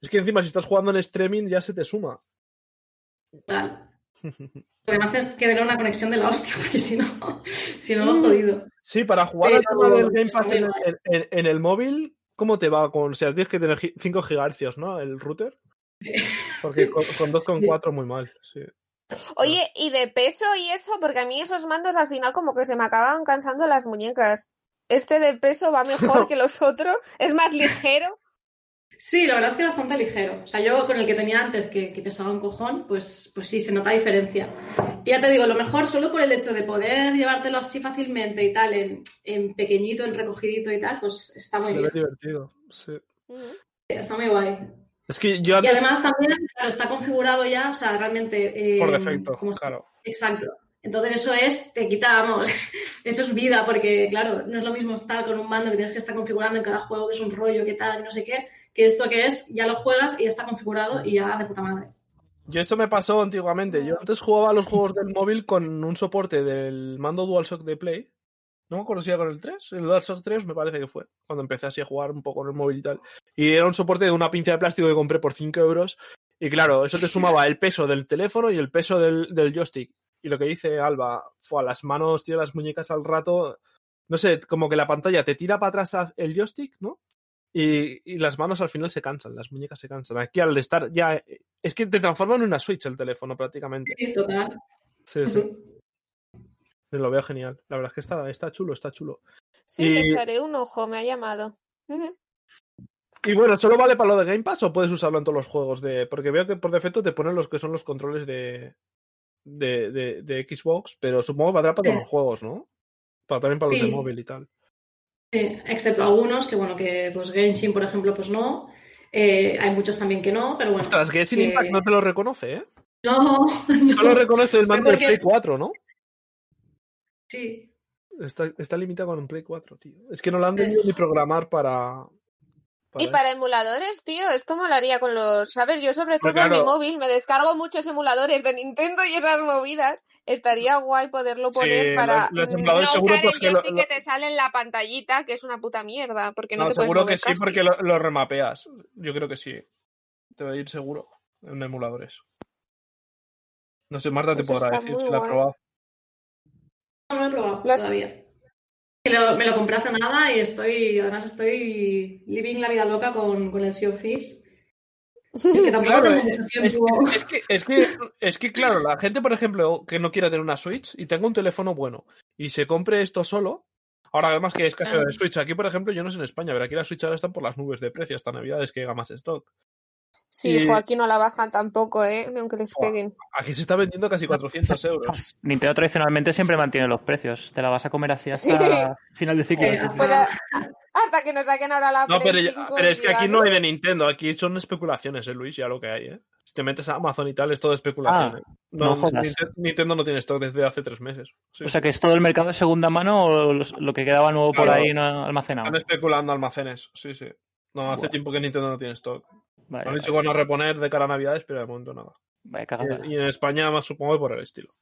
Es que encima si estás jugando en streaming ya se te suma. Además tienes que tener una conexión de la hostia, porque si no, [LAUGHS] si no lo jodido. Sí, para jugar al tema del Game Pass muy en, el- en- en- en el móvil, ¿cómo te va? Con, o sea, tienes que tener 5 GHz, ¿no? El router. [LAUGHS] Porque con, con 2,4 muy mal. Sí. Oye, ¿y de peso y eso? Porque a mí esos mandos al final como que se me acaban cansando las muñecas. Este de peso va mejor [LAUGHS] que los otros, es más ligero. Sí, la verdad es que bastante ligero. O sea, yo con el que tenía antes, que, que pesaba un cojón, pues, pues sí, se nota diferencia. Y ya te digo, lo mejor solo por el hecho de poder llevártelo así fácilmente y tal, en, en pequeñito, en recogidito y tal, pues está muy Se ve bien. divertido. Sí. Está muy guay. Es que yo Y además también, claro, está configurado ya, o sea, realmente... eh, por defecto, como claro. Exacto. Entonces eso es, te quita, vamos, [LAUGHS] eso es vida, porque claro, no es lo mismo estar con un mando que tienes que estar configurando en cada juego, que es un rollo, que tal, no sé qué, que esto que es, ya lo juegas y ya está configurado y ya de puta madre. Yo eso me pasó antiguamente. Yo antes jugaba los juegos del móvil con un soporte del mando DualShock de Play. No me acuerdo si era con el 3. El DualShock 3 me parece que fue. Cuando empecé así a jugar un poco en el móvil y tal. Y era un soporte de una pinza de plástico que compré por 5 euros. Y claro, eso te sumaba el peso del teléfono y el peso del, joystick. Y lo que dice Alba, fue a las manos, tío, las muñecas al rato. No sé, como que la pantalla te tira para atrás el joystick, ¿no? Y, y las manos al final se cansan, las muñecas se cansan. Aquí al estar ya. Es que te transforma en una Switch el teléfono prácticamente. Sí, total. Sí, sí. Lo veo genial. La verdad es que está, está chulo, está chulo. Sí, le echaré un ojo, me ha llamado. Y bueno, ¿solo vale para lo de Game Pass o puedes usarlo en todos los juegos? de Porque veo que por defecto te ponen los que son los controles de, de, de, de Xbox, pero supongo que valdrá para todos Sí. los juegos, ¿no? Para, también para los de móvil y tal. Sí, excepto algunos, que bueno, que pues Genshin, por ejemplo, pues no. Eh, hay muchos también que no, pero bueno. Ostras, Genshin que- Impact no te lo reconoce, ¿eh? No, [LAUGHS] no. reconoce el mando de porque- Play 4, ¿no? Sí, Está, está limitado con un Play 4, tío. Es que no lo han debido ni programar para... para Y para emuladores, tío, esto molaría con los, ¿sabes? Yo sobre todo Pues en mi móvil me descargo muchos emuladores de Nintendo y esas movidas. Estaría guay poderlo Sí, poner para los- los mm, emuladores no seguro usar el joystick lo- que te sale en la pantallita, que es una puta mierda, porque no, No, te puedes seguro que sí, casi. porque lo, lo remapeas. Yo creo que sí. Te va a ir seguro en emuladores. No sé, Marta te Eso podrá decir si la ha guay. probado. no lo he probado has- todavía. Me lo, me lo compré hace nada y estoy, además estoy living la vida loca con, con el Sea of Thieves. Es que tampoco Claro, tengo eh, mucho es tiempo. es, que, es, que, es que, claro, la gente, por ejemplo, que no quiera tener una Switch y tenga un teléfono bueno y se compre esto solo. Ahora, además que es casi de Switch. Aquí, por ejemplo, yo no sé en España, pero aquí las Switch ahora están por las nubes de precio hasta Navidades que llega más stock. Sí, Y- Joaquín no la bajan tampoco, ¿eh? Aunque les peguen. Aquí se está vendiendo casi 400 euros. Nintendo tradicionalmente siempre mantiene los precios. Te la vas a comer así hasta Sí. final de ciclo. Eh, hasta- ciclo. Pues a- hasta que nos saquen ahora la No, Play pero, ya- 5 pero y es que aquí no hay de Nintendo, aquí son especulaciones, ¿eh, Luis? Ya lo que hay, ¿eh? Si te metes a Amazon y tal, es todo especulación. Ah, ¿eh? no jodas. Ninte- Nintendo no tiene stock desde hace tres meses. Sí, O sea que es todo el mercado de segunda mano o lo que quedaba nuevo por ahí no almacenado. Están especulando almacenes, sí, sí. No, hace tiempo que Nintendo no tiene stock. Vale, Han dicho vale. que van a reponer de cara a Navidades, pero de momento nada. Y, en España más supongo que por el estilo.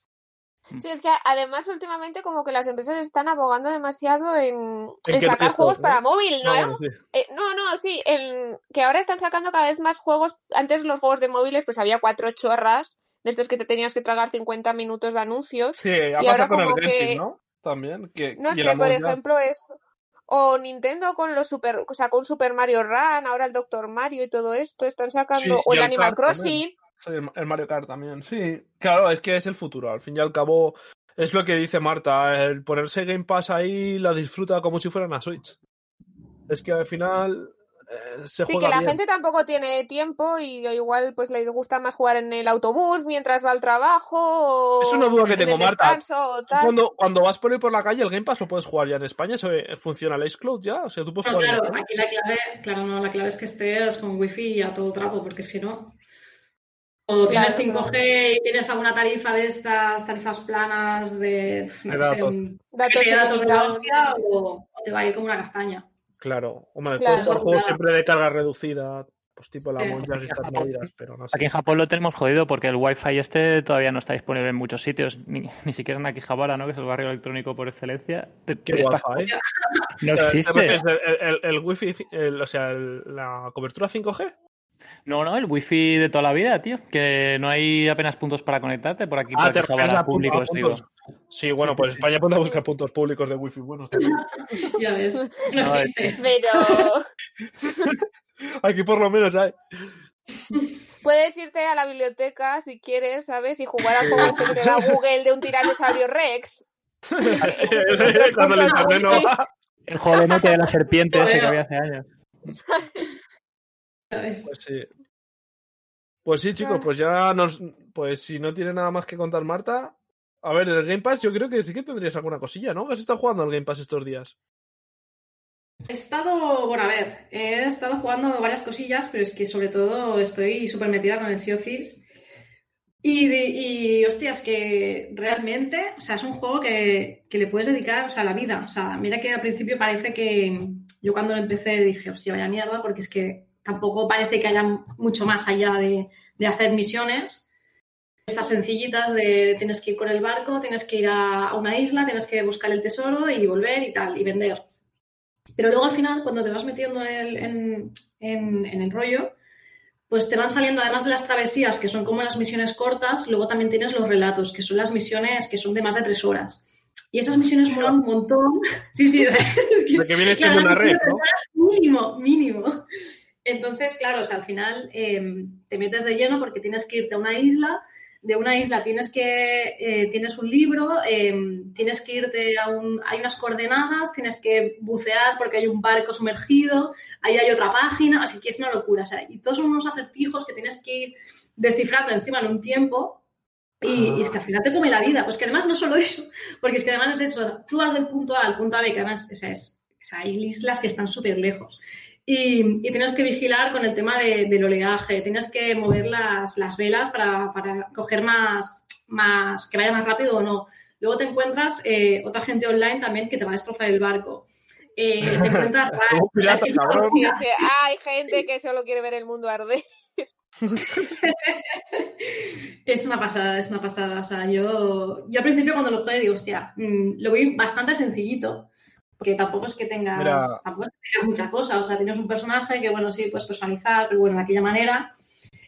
Sí, es que además últimamente como que las empresas están abogando demasiado en, En en que sacar juegos ¿no? para móvil, ¿no? Ah, bueno, sí. Eh, no, no, sí, en- que ahora están sacando cada vez más juegos. Antes los juegos de móviles pues había cuatro chorras de estos que te tenías que tragar 50 minutos de anuncios. Sí, ha pasado con el Genshin, que- ¿no? También. Que, No sé, por ejemplo, eso. O Nintendo con los super, sacó un Super Mario Run, ahora el Doctor Mario y todo esto, están sacando, Sí, o el el Animal Kart. Crossing. Sí, el el Mario Kart también, sí. Claro, es que es el futuro. Al fin y al cabo, es lo que dice Marta. El ponerse Game Pass ahí la disfruta como si fuera una Switch. Es que al final eh, se Sí, juega que la bien. gente tampoco tiene tiempo y igual pues les gusta más jugar en el autobús mientras va al trabajo o Es una duda que en tengo, Marta. Cuando, cuando vas por ahí por la calle, el Game Pass lo puedes jugar ya en España. ¿Se funciona el Ice Cloud ya? O sea, tú puedes No, jugar claro, aquí la clave, claro, no, la clave es que estés con wifi y a todo trapo, porque es que no. O tienes Claro, 5G y tienes alguna tarifa de estas tarifas planas de, no De sé, datos. de la hostia, o, o te va a ir como una castaña. Claro, hombre, Claro. puedes jugar juegos Claro. siempre de carga reducida, pues tipo la Us y estas movidas, pero no sé. Aquí en Japón lo tenemos jodido porque el Wi-Fi este todavía no está disponible en muchos sitios, ni, [LAUGHS] ni siquiera en Akihabara, ¿no? Que es el barrio electrónico por excelencia. ¿Qué te está- Wi-Fi? [LAUGHS] No ¿te existe. El, el, el wifi, el- o sea, el- la cobertura 5G. No, no, el wifi de toda la vida, tío. Que no hay apenas puntos para conectarte por aquí, Ah, te refieres Akihabara a, pu- público, a os digo. Sí, bueno, Sí, pues sí, España ponte a buscar puntos públicos de wifi buenos. [LAUGHS] también. Ya ves, no No, existe. Pero [LAUGHS] Aquí por lo menos hay. puedes irte a la biblioteca si quieres, ¿sabes? Y jugar al juego este que te da [LAUGHS] Google de un tiranosaurio Rex. El juego de la serpiente ese que había hace años. Pues sí. Pues sí, chicos, pues ya nos. Pues si no tiene nada más que contar Marta. A ver, el Game Pass yo creo que sí que tendrías alguna cosilla, ¿no? ¿Has estado jugando al Game Pass estos días? He estado, bueno, a ver, he estado jugando varias cosillas, pero es que sobre todo estoy súper metida con el Sea of Thieves. Y, y, hostias, que realmente, o sea, es un juego que, que le puedes dedicar, o sea, la vida. O sea, mira que al principio parece que yo cuando lo empecé dije, hostia, vaya mierda, porque es que tampoco parece que haya mucho más allá de, de hacer misiones. Estas sencillitas de tienes que ir con el barco, tienes que ir a, a una isla, tienes que buscar el tesoro y volver y tal, y vender. Pero luego al final, cuando te vas metiendo en el, en, en- en el rollo, pues te van saliendo, además de las travesías, que son como las misiones cortas, luego también tienes los relatos, que son las misiones que son de más de tres horas. Y esas misiones molan un montón. [LAUGHS] Sí, sí, [LAUGHS] es que, Porque viene siendo claro, una red, ¿no? Mínimo, mínimo. Entonces, claro, o sea, al final eh, te metes de lleno porque tienes que irte a una isla. De una isla tienes que eh, tienes un libro, eh, tienes que irte a un, hay unas coordenadas, tienes que bucear porque hay un barco sumergido, ahí hay otra página, así que es una locura. O sea, y todos son unos acertijos que tienes que ir descifrando encima en un tiempo y, es que al final te come la vida. Pues que además no solo eso, porque es que además es eso, tú vas del punto A al punto B, que además o sea, hay islas que están súper lejos. Y, y tienes que vigilar con el tema de- del oleaje, tienes que mover las, las velas para, para coger más, más, que vaya más rápido o no. Luego te encuentras eh, otra gente online también que te va a destrozar el barco. Eh, te [LAUGHS] encuentras Como o sea, hay gente que solo quiere ver el mundo arder. [LAUGHS] Es una pasada, es una pasada. O sea, yo, yo al principio cuando lo jugué digo, hostia, mm, lo vi bastante sencillito, porque tampoco es que tengas, Mira. tampoco es que tengas muchas cosas. O sea, tienes un personaje que, bueno, sí, puedes personalizar, pero bueno, de aquella manera.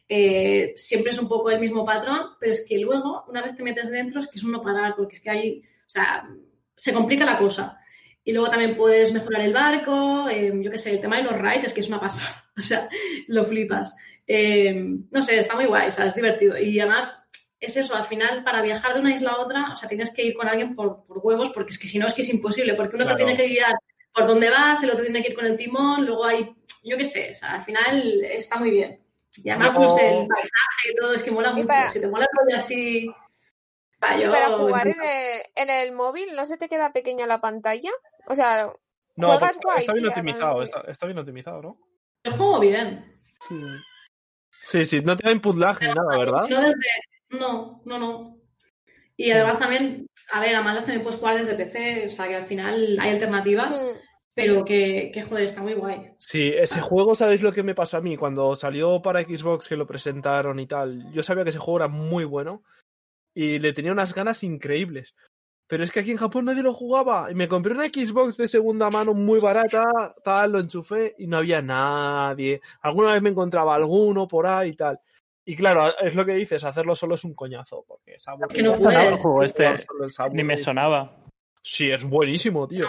eh, siempre es un poco el mismo patrón, pero es que luego, una vez te metes dentro, es que es un no parar, porque es que hay, o sea, se complica la cosa. Y luego también puedes mejorar el barco, eh, yo qué sé, el tema de los rides es que es una pasada, [LAUGHS] o sea, lo flipas. Eh, no sé, está muy guay, o sea, es divertido. Y además, es eso, al final, para viajar de una isla a otra, o sea, tienes que ir con alguien por, por huevos, porque es que si no, es que es imposible, porque uno Claro. te tiene que guiar por dónde vas, el otro tiene que ir con el timón, luego hay, yo qué sé, o sea, al final está muy bien. Y además, Yo- no sé, el paisaje y todo, es que mola mucho. para- Si te mola rollo así... ah, Y yo- para jugar en el, en el móvil, ¿no se te queda pequeña la pantalla? O sea, No, juegas porque guay. está bien tía, optimizado, está, está bien optimizado, ¿no? Yo juego bien. Sí. Sí, sí, no te da input lag ni nada, ¿verdad? No, desde... no, no, no. Y además también, a ver, a malas también puedes jugar desde PC, o sea que al final hay alternativas, Mm, pero que, que joder, está muy guay. Sí, ese juego, ¿sabéis lo que me pasó a mí? Cuando salió para Xbox, que lo presentaron y tal, yo sabía que ese juego era muy bueno. y le tenía unas ganas increíbles. Pero es que aquí en Japón nadie lo jugaba. Y me compré una Xbox de segunda mano muy barata, tal, lo enchufé y no había nadie. Alguna vez me encontraba alguno por ahí y tal. Y claro, es lo que dices, hacerlo solo es un coñazo. Porque es aburrido. que no Me sonaba el puedes. juego este, ni me sonaba. Sí, es buenísimo, tío.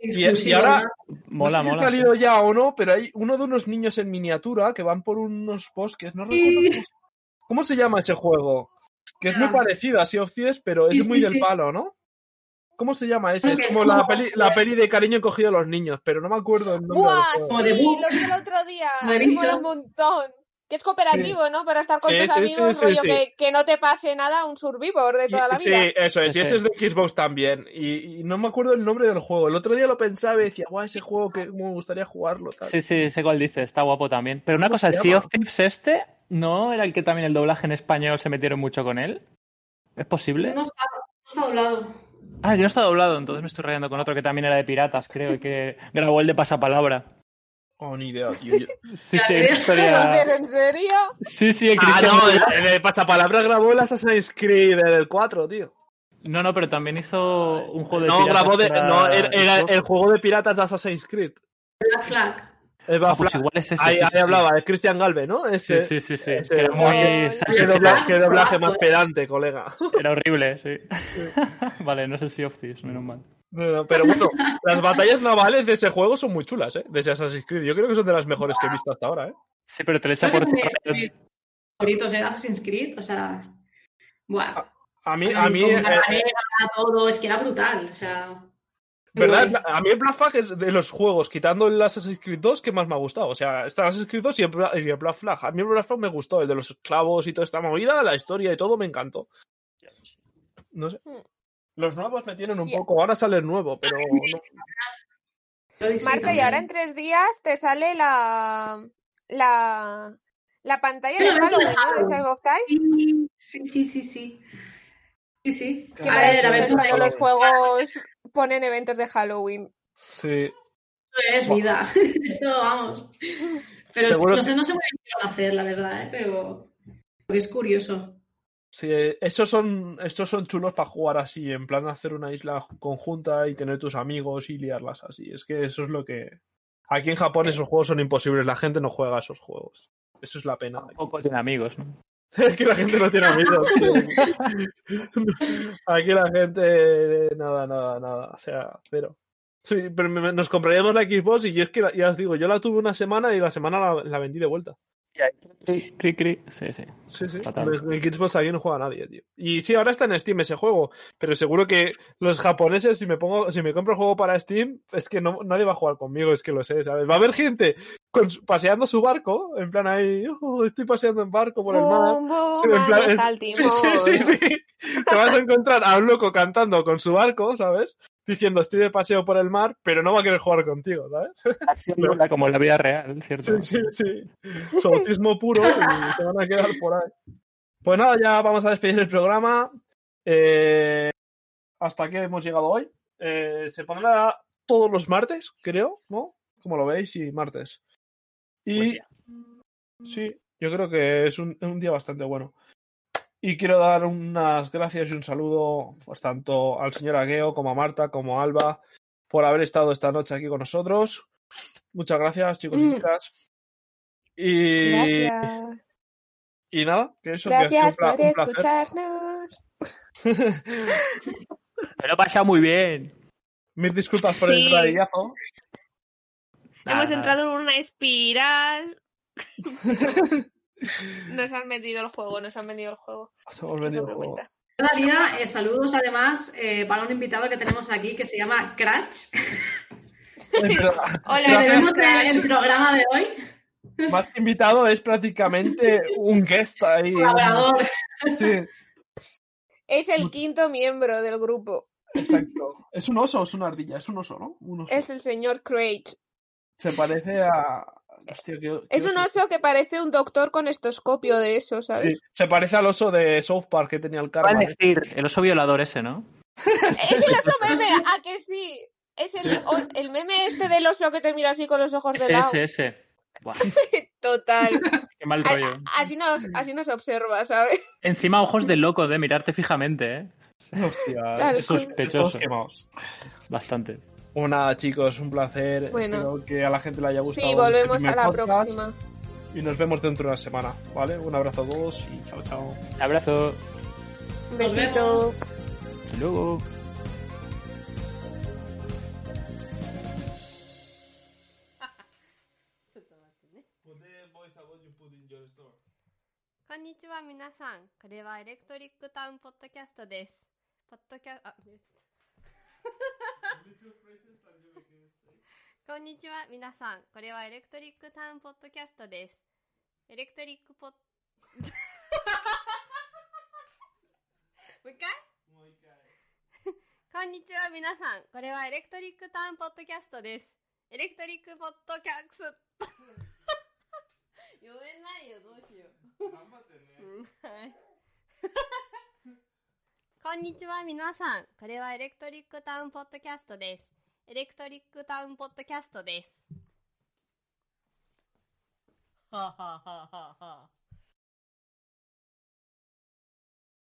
Es Y, ahora. Mola, no sé si mola. ha salido ya o no, pero hay uno de unos niños en miniatura que van por unos bosques. No recuerdo Sí. cómo, se- cómo se llama ese juego. Que es muy Ah. parecido a Sea of Thieves, pero es Sí, sí, muy del sí. palo, ¿no? ¿Cómo se llama ese? Es como la peli, la peli de cariño encogido a los niños, pero no me acuerdo el nombre del ¡Buah! juego. Como de Sí, lo vi el otro día. Me mola un montón. Que es cooperativo, ¿no? Para estar con Sí, tus sí, amigos, sí, rollo sí. Que, que no te pase nada, un survivor de toda la vida. Sí, eso es. Y ese es de Xbox también. Y, y no me acuerdo el nombre del juego. El otro día lo pensaba y decía, guau, ese juego que me gustaría jugarlo. tal". Sí, sí, sé cuál dice, está guapo también. Pero una ¿Cómo cosa, el se Sea of Thieves este, ¿no era el que también el doblaje en español se metieron mucho con él? ¿Es posible? No está, no está doblado. Ah, que no está doblado, entonces me estoy rayando con otro que también era de piratas, creo, y que [LAUGHS] grabó el de pasapalabra. Oh, ni idea, [LAUGHS] tío. Yo- Sí, sí, [LAUGHS] historia... ¿En serio? Sí, sí, el Ah, Cristian no, el, el de Pasapalabra grabó el Assassin's Creed el 4, tío. No, no, pero también hizo un juego de No, piratas grabó de, para no, era, el juego de piratas de Assassin's Creed. Black Flag. El Ah, pues igual es ese, ahí sí, ahí sí, sí. hablaba, de Christian Galve, ¿no? Sí, Ese, sí, sí, sí. ese que era muy. Qué, dobla- qué doblaje más pedante, colega. Era horrible, sí. [LAUGHS] vale, no es el Sea of Thieves, menos mal. Bueno, Pero bueno, las batallas navales de ese juego son muy chulas, ¿eh? De ese Assassin's Creed. Yo creo que son de las mejores que he visto hasta ahora, ¿eh? Sí, pero te lo echa por... mis favoritos de Assassin's Creed, o sea... Buah. A mí, a mí, eh, todo, es que era brutal, o sea... ¿verdad? guay. A mí el Black Flag es de los juegos, quitando el Assassin's Creed 2, que más me ha gustado. O sea, está el Assassin's Creed 2 y el, y el Black Flag. A mí el Black Flag me gustó, el de los esclavos y toda esta movida, la historia y todo me encantó. No sé. Los nuevos me tienen un poco. Ahora sale el nuevo, pero no. Marta, y ahora en tres días te sale la. la. la pantalla de Halloween, ¿no? De. Save of Time. Sí, sí, sí, sí. Sí, sí. Qué A ver, a cuando los juegos ponen eventos de Halloween. Sí. es vida. [LAUGHS] Eso, vamos. Pero no que- sé, no sé muy bien qué van a hacer, la verdad, ¿eh? pero, pero es curioso. Sí, esos son, estos son chulos para jugar así, en plan hacer una isla conjunta y tener tus amigos y liarlas así. Es que eso es lo que. Aquí en Japón esos juegos son imposibles, la gente no juega esos juegos. Eso es la pena. Poco tiene amigos, ¿no? [LAUGHS] Es que la gente no tiene amigos. [LAUGHS] Aquí la gente. Nada, nada, nada. O sea, cero. Sí, pero nos compraríamos la Xbox y yo es que la- ya os digo, yo la tuve una semana y la semana la, la vendí de vuelta. Cri, cri, cri. Sí, sí. Sí, sí. Fatal. El Xbox aquí no juega nadie, tío. Y sí, ahora está en Steam ese juego. Pero seguro que los japoneses, si me pongo, si me compro el juego para Steam, es que no, nadie va a jugar conmigo, es que lo sé, ¿sabes? Va a haber gente con paseando su barco, en plan ahí, "Oh, estoy paseando en barco por el mar. Boom, boom, Sí, en plan, es- sí, sí, sí, sí. Te vas a encontrar a un loco cantando con su barco, ¿sabes? Diciendo estoy de paseo por el mar, pero no va a querer jugar contigo, ¿sabes? Así habla como en la vida real, ¿cierto? Sí, sí, sí. Su autismo puro y se van a quedar por ahí. Pues nada, ya vamos a despedir el programa. Eh, hasta aquí hemos llegado hoy. Eh, se pondrá todos los martes, creo, ¿no? Como lo veis, y martes. Buen Y sí, yo creo que es un, un día bastante bueno. Y quiero dar unas gracias y un saludo pues, tanto al señor Agueo como a Marta como a Alba por haber estado esta noche aquí con nosotros. Muchas gracias, chicos y Mm. chicas. Y, Gracias. y nada, que eso Gracias por escucharnos. Me lo he pasado muy bien. Mil disculpas por el radillazo. Hemos nada. entrado en una espiral. [LAUGHS] Nos han vendido el juego, nos han vendido el juego. Nos hemos vendido el juego. eh, saludos además eh, para un invitado que tenemos aquí que se llama Cratch. [LAUGHS] Hola, tenemos el programa de hoy. Más que invitado es prácticamente un guest ahí. Colaborador. Sí, Es el quinto miembro del grupo. exacto. ¿Es un oso o es una ardilla? Es un oso, ¿no? Un oso. Es el señor Craig. Se parece a. Hostia, qué- qué Es un oso que parece un doctor con estoscopio de eso, ¿sabes? Sí, se parece al oso de South Park que tenía el Iba a karma. decir, el oso violador ese, ¿no? [LAUGHS] Es el oso meme, ¿a que sí? Es el, o- el meme este del oso que te mira así con los ojos de Ese, lado. ese, ese. [LAUGHS] Total. qué mal rollo. a- así, nos, así nos observa, ¿sabes? Encima ojos de loco de mirarte fijamente, ¿eh? Hostia, Tal es- cual. Sospechoso. estamos quemados. Bastante. Bueno, chicos, un placer. Bueno. Espero que a la gente le haya gustado. Sí, este volvemos a primer la podcast próxima. Y nos vemos dentro de una semana, ¿vale? Un abrazo a todos y chao, chao. Abrazo. Un Nos besito. Hasta luego. こんにちは皆さん。これはエレクトリックタウンポッドキャストです。ポッドキャ、あ、です。 こんにちは皆さん。これはエレクトリックタウンポッドキャストです。エレクトリックポッ、[LAUGHS] もう一回？[LAUGHS] こんにちは皆さん。これはエレクトリックタウンポッドキャストです。エレクトリックポッドキャスト。[LAUGHS] 読めないよ、どうしよう。うんはい。こんにちは、皆さん。これはエレクトリックタウンポッドキャストです。エレクトリックタウンポッドキャストです。ははははは。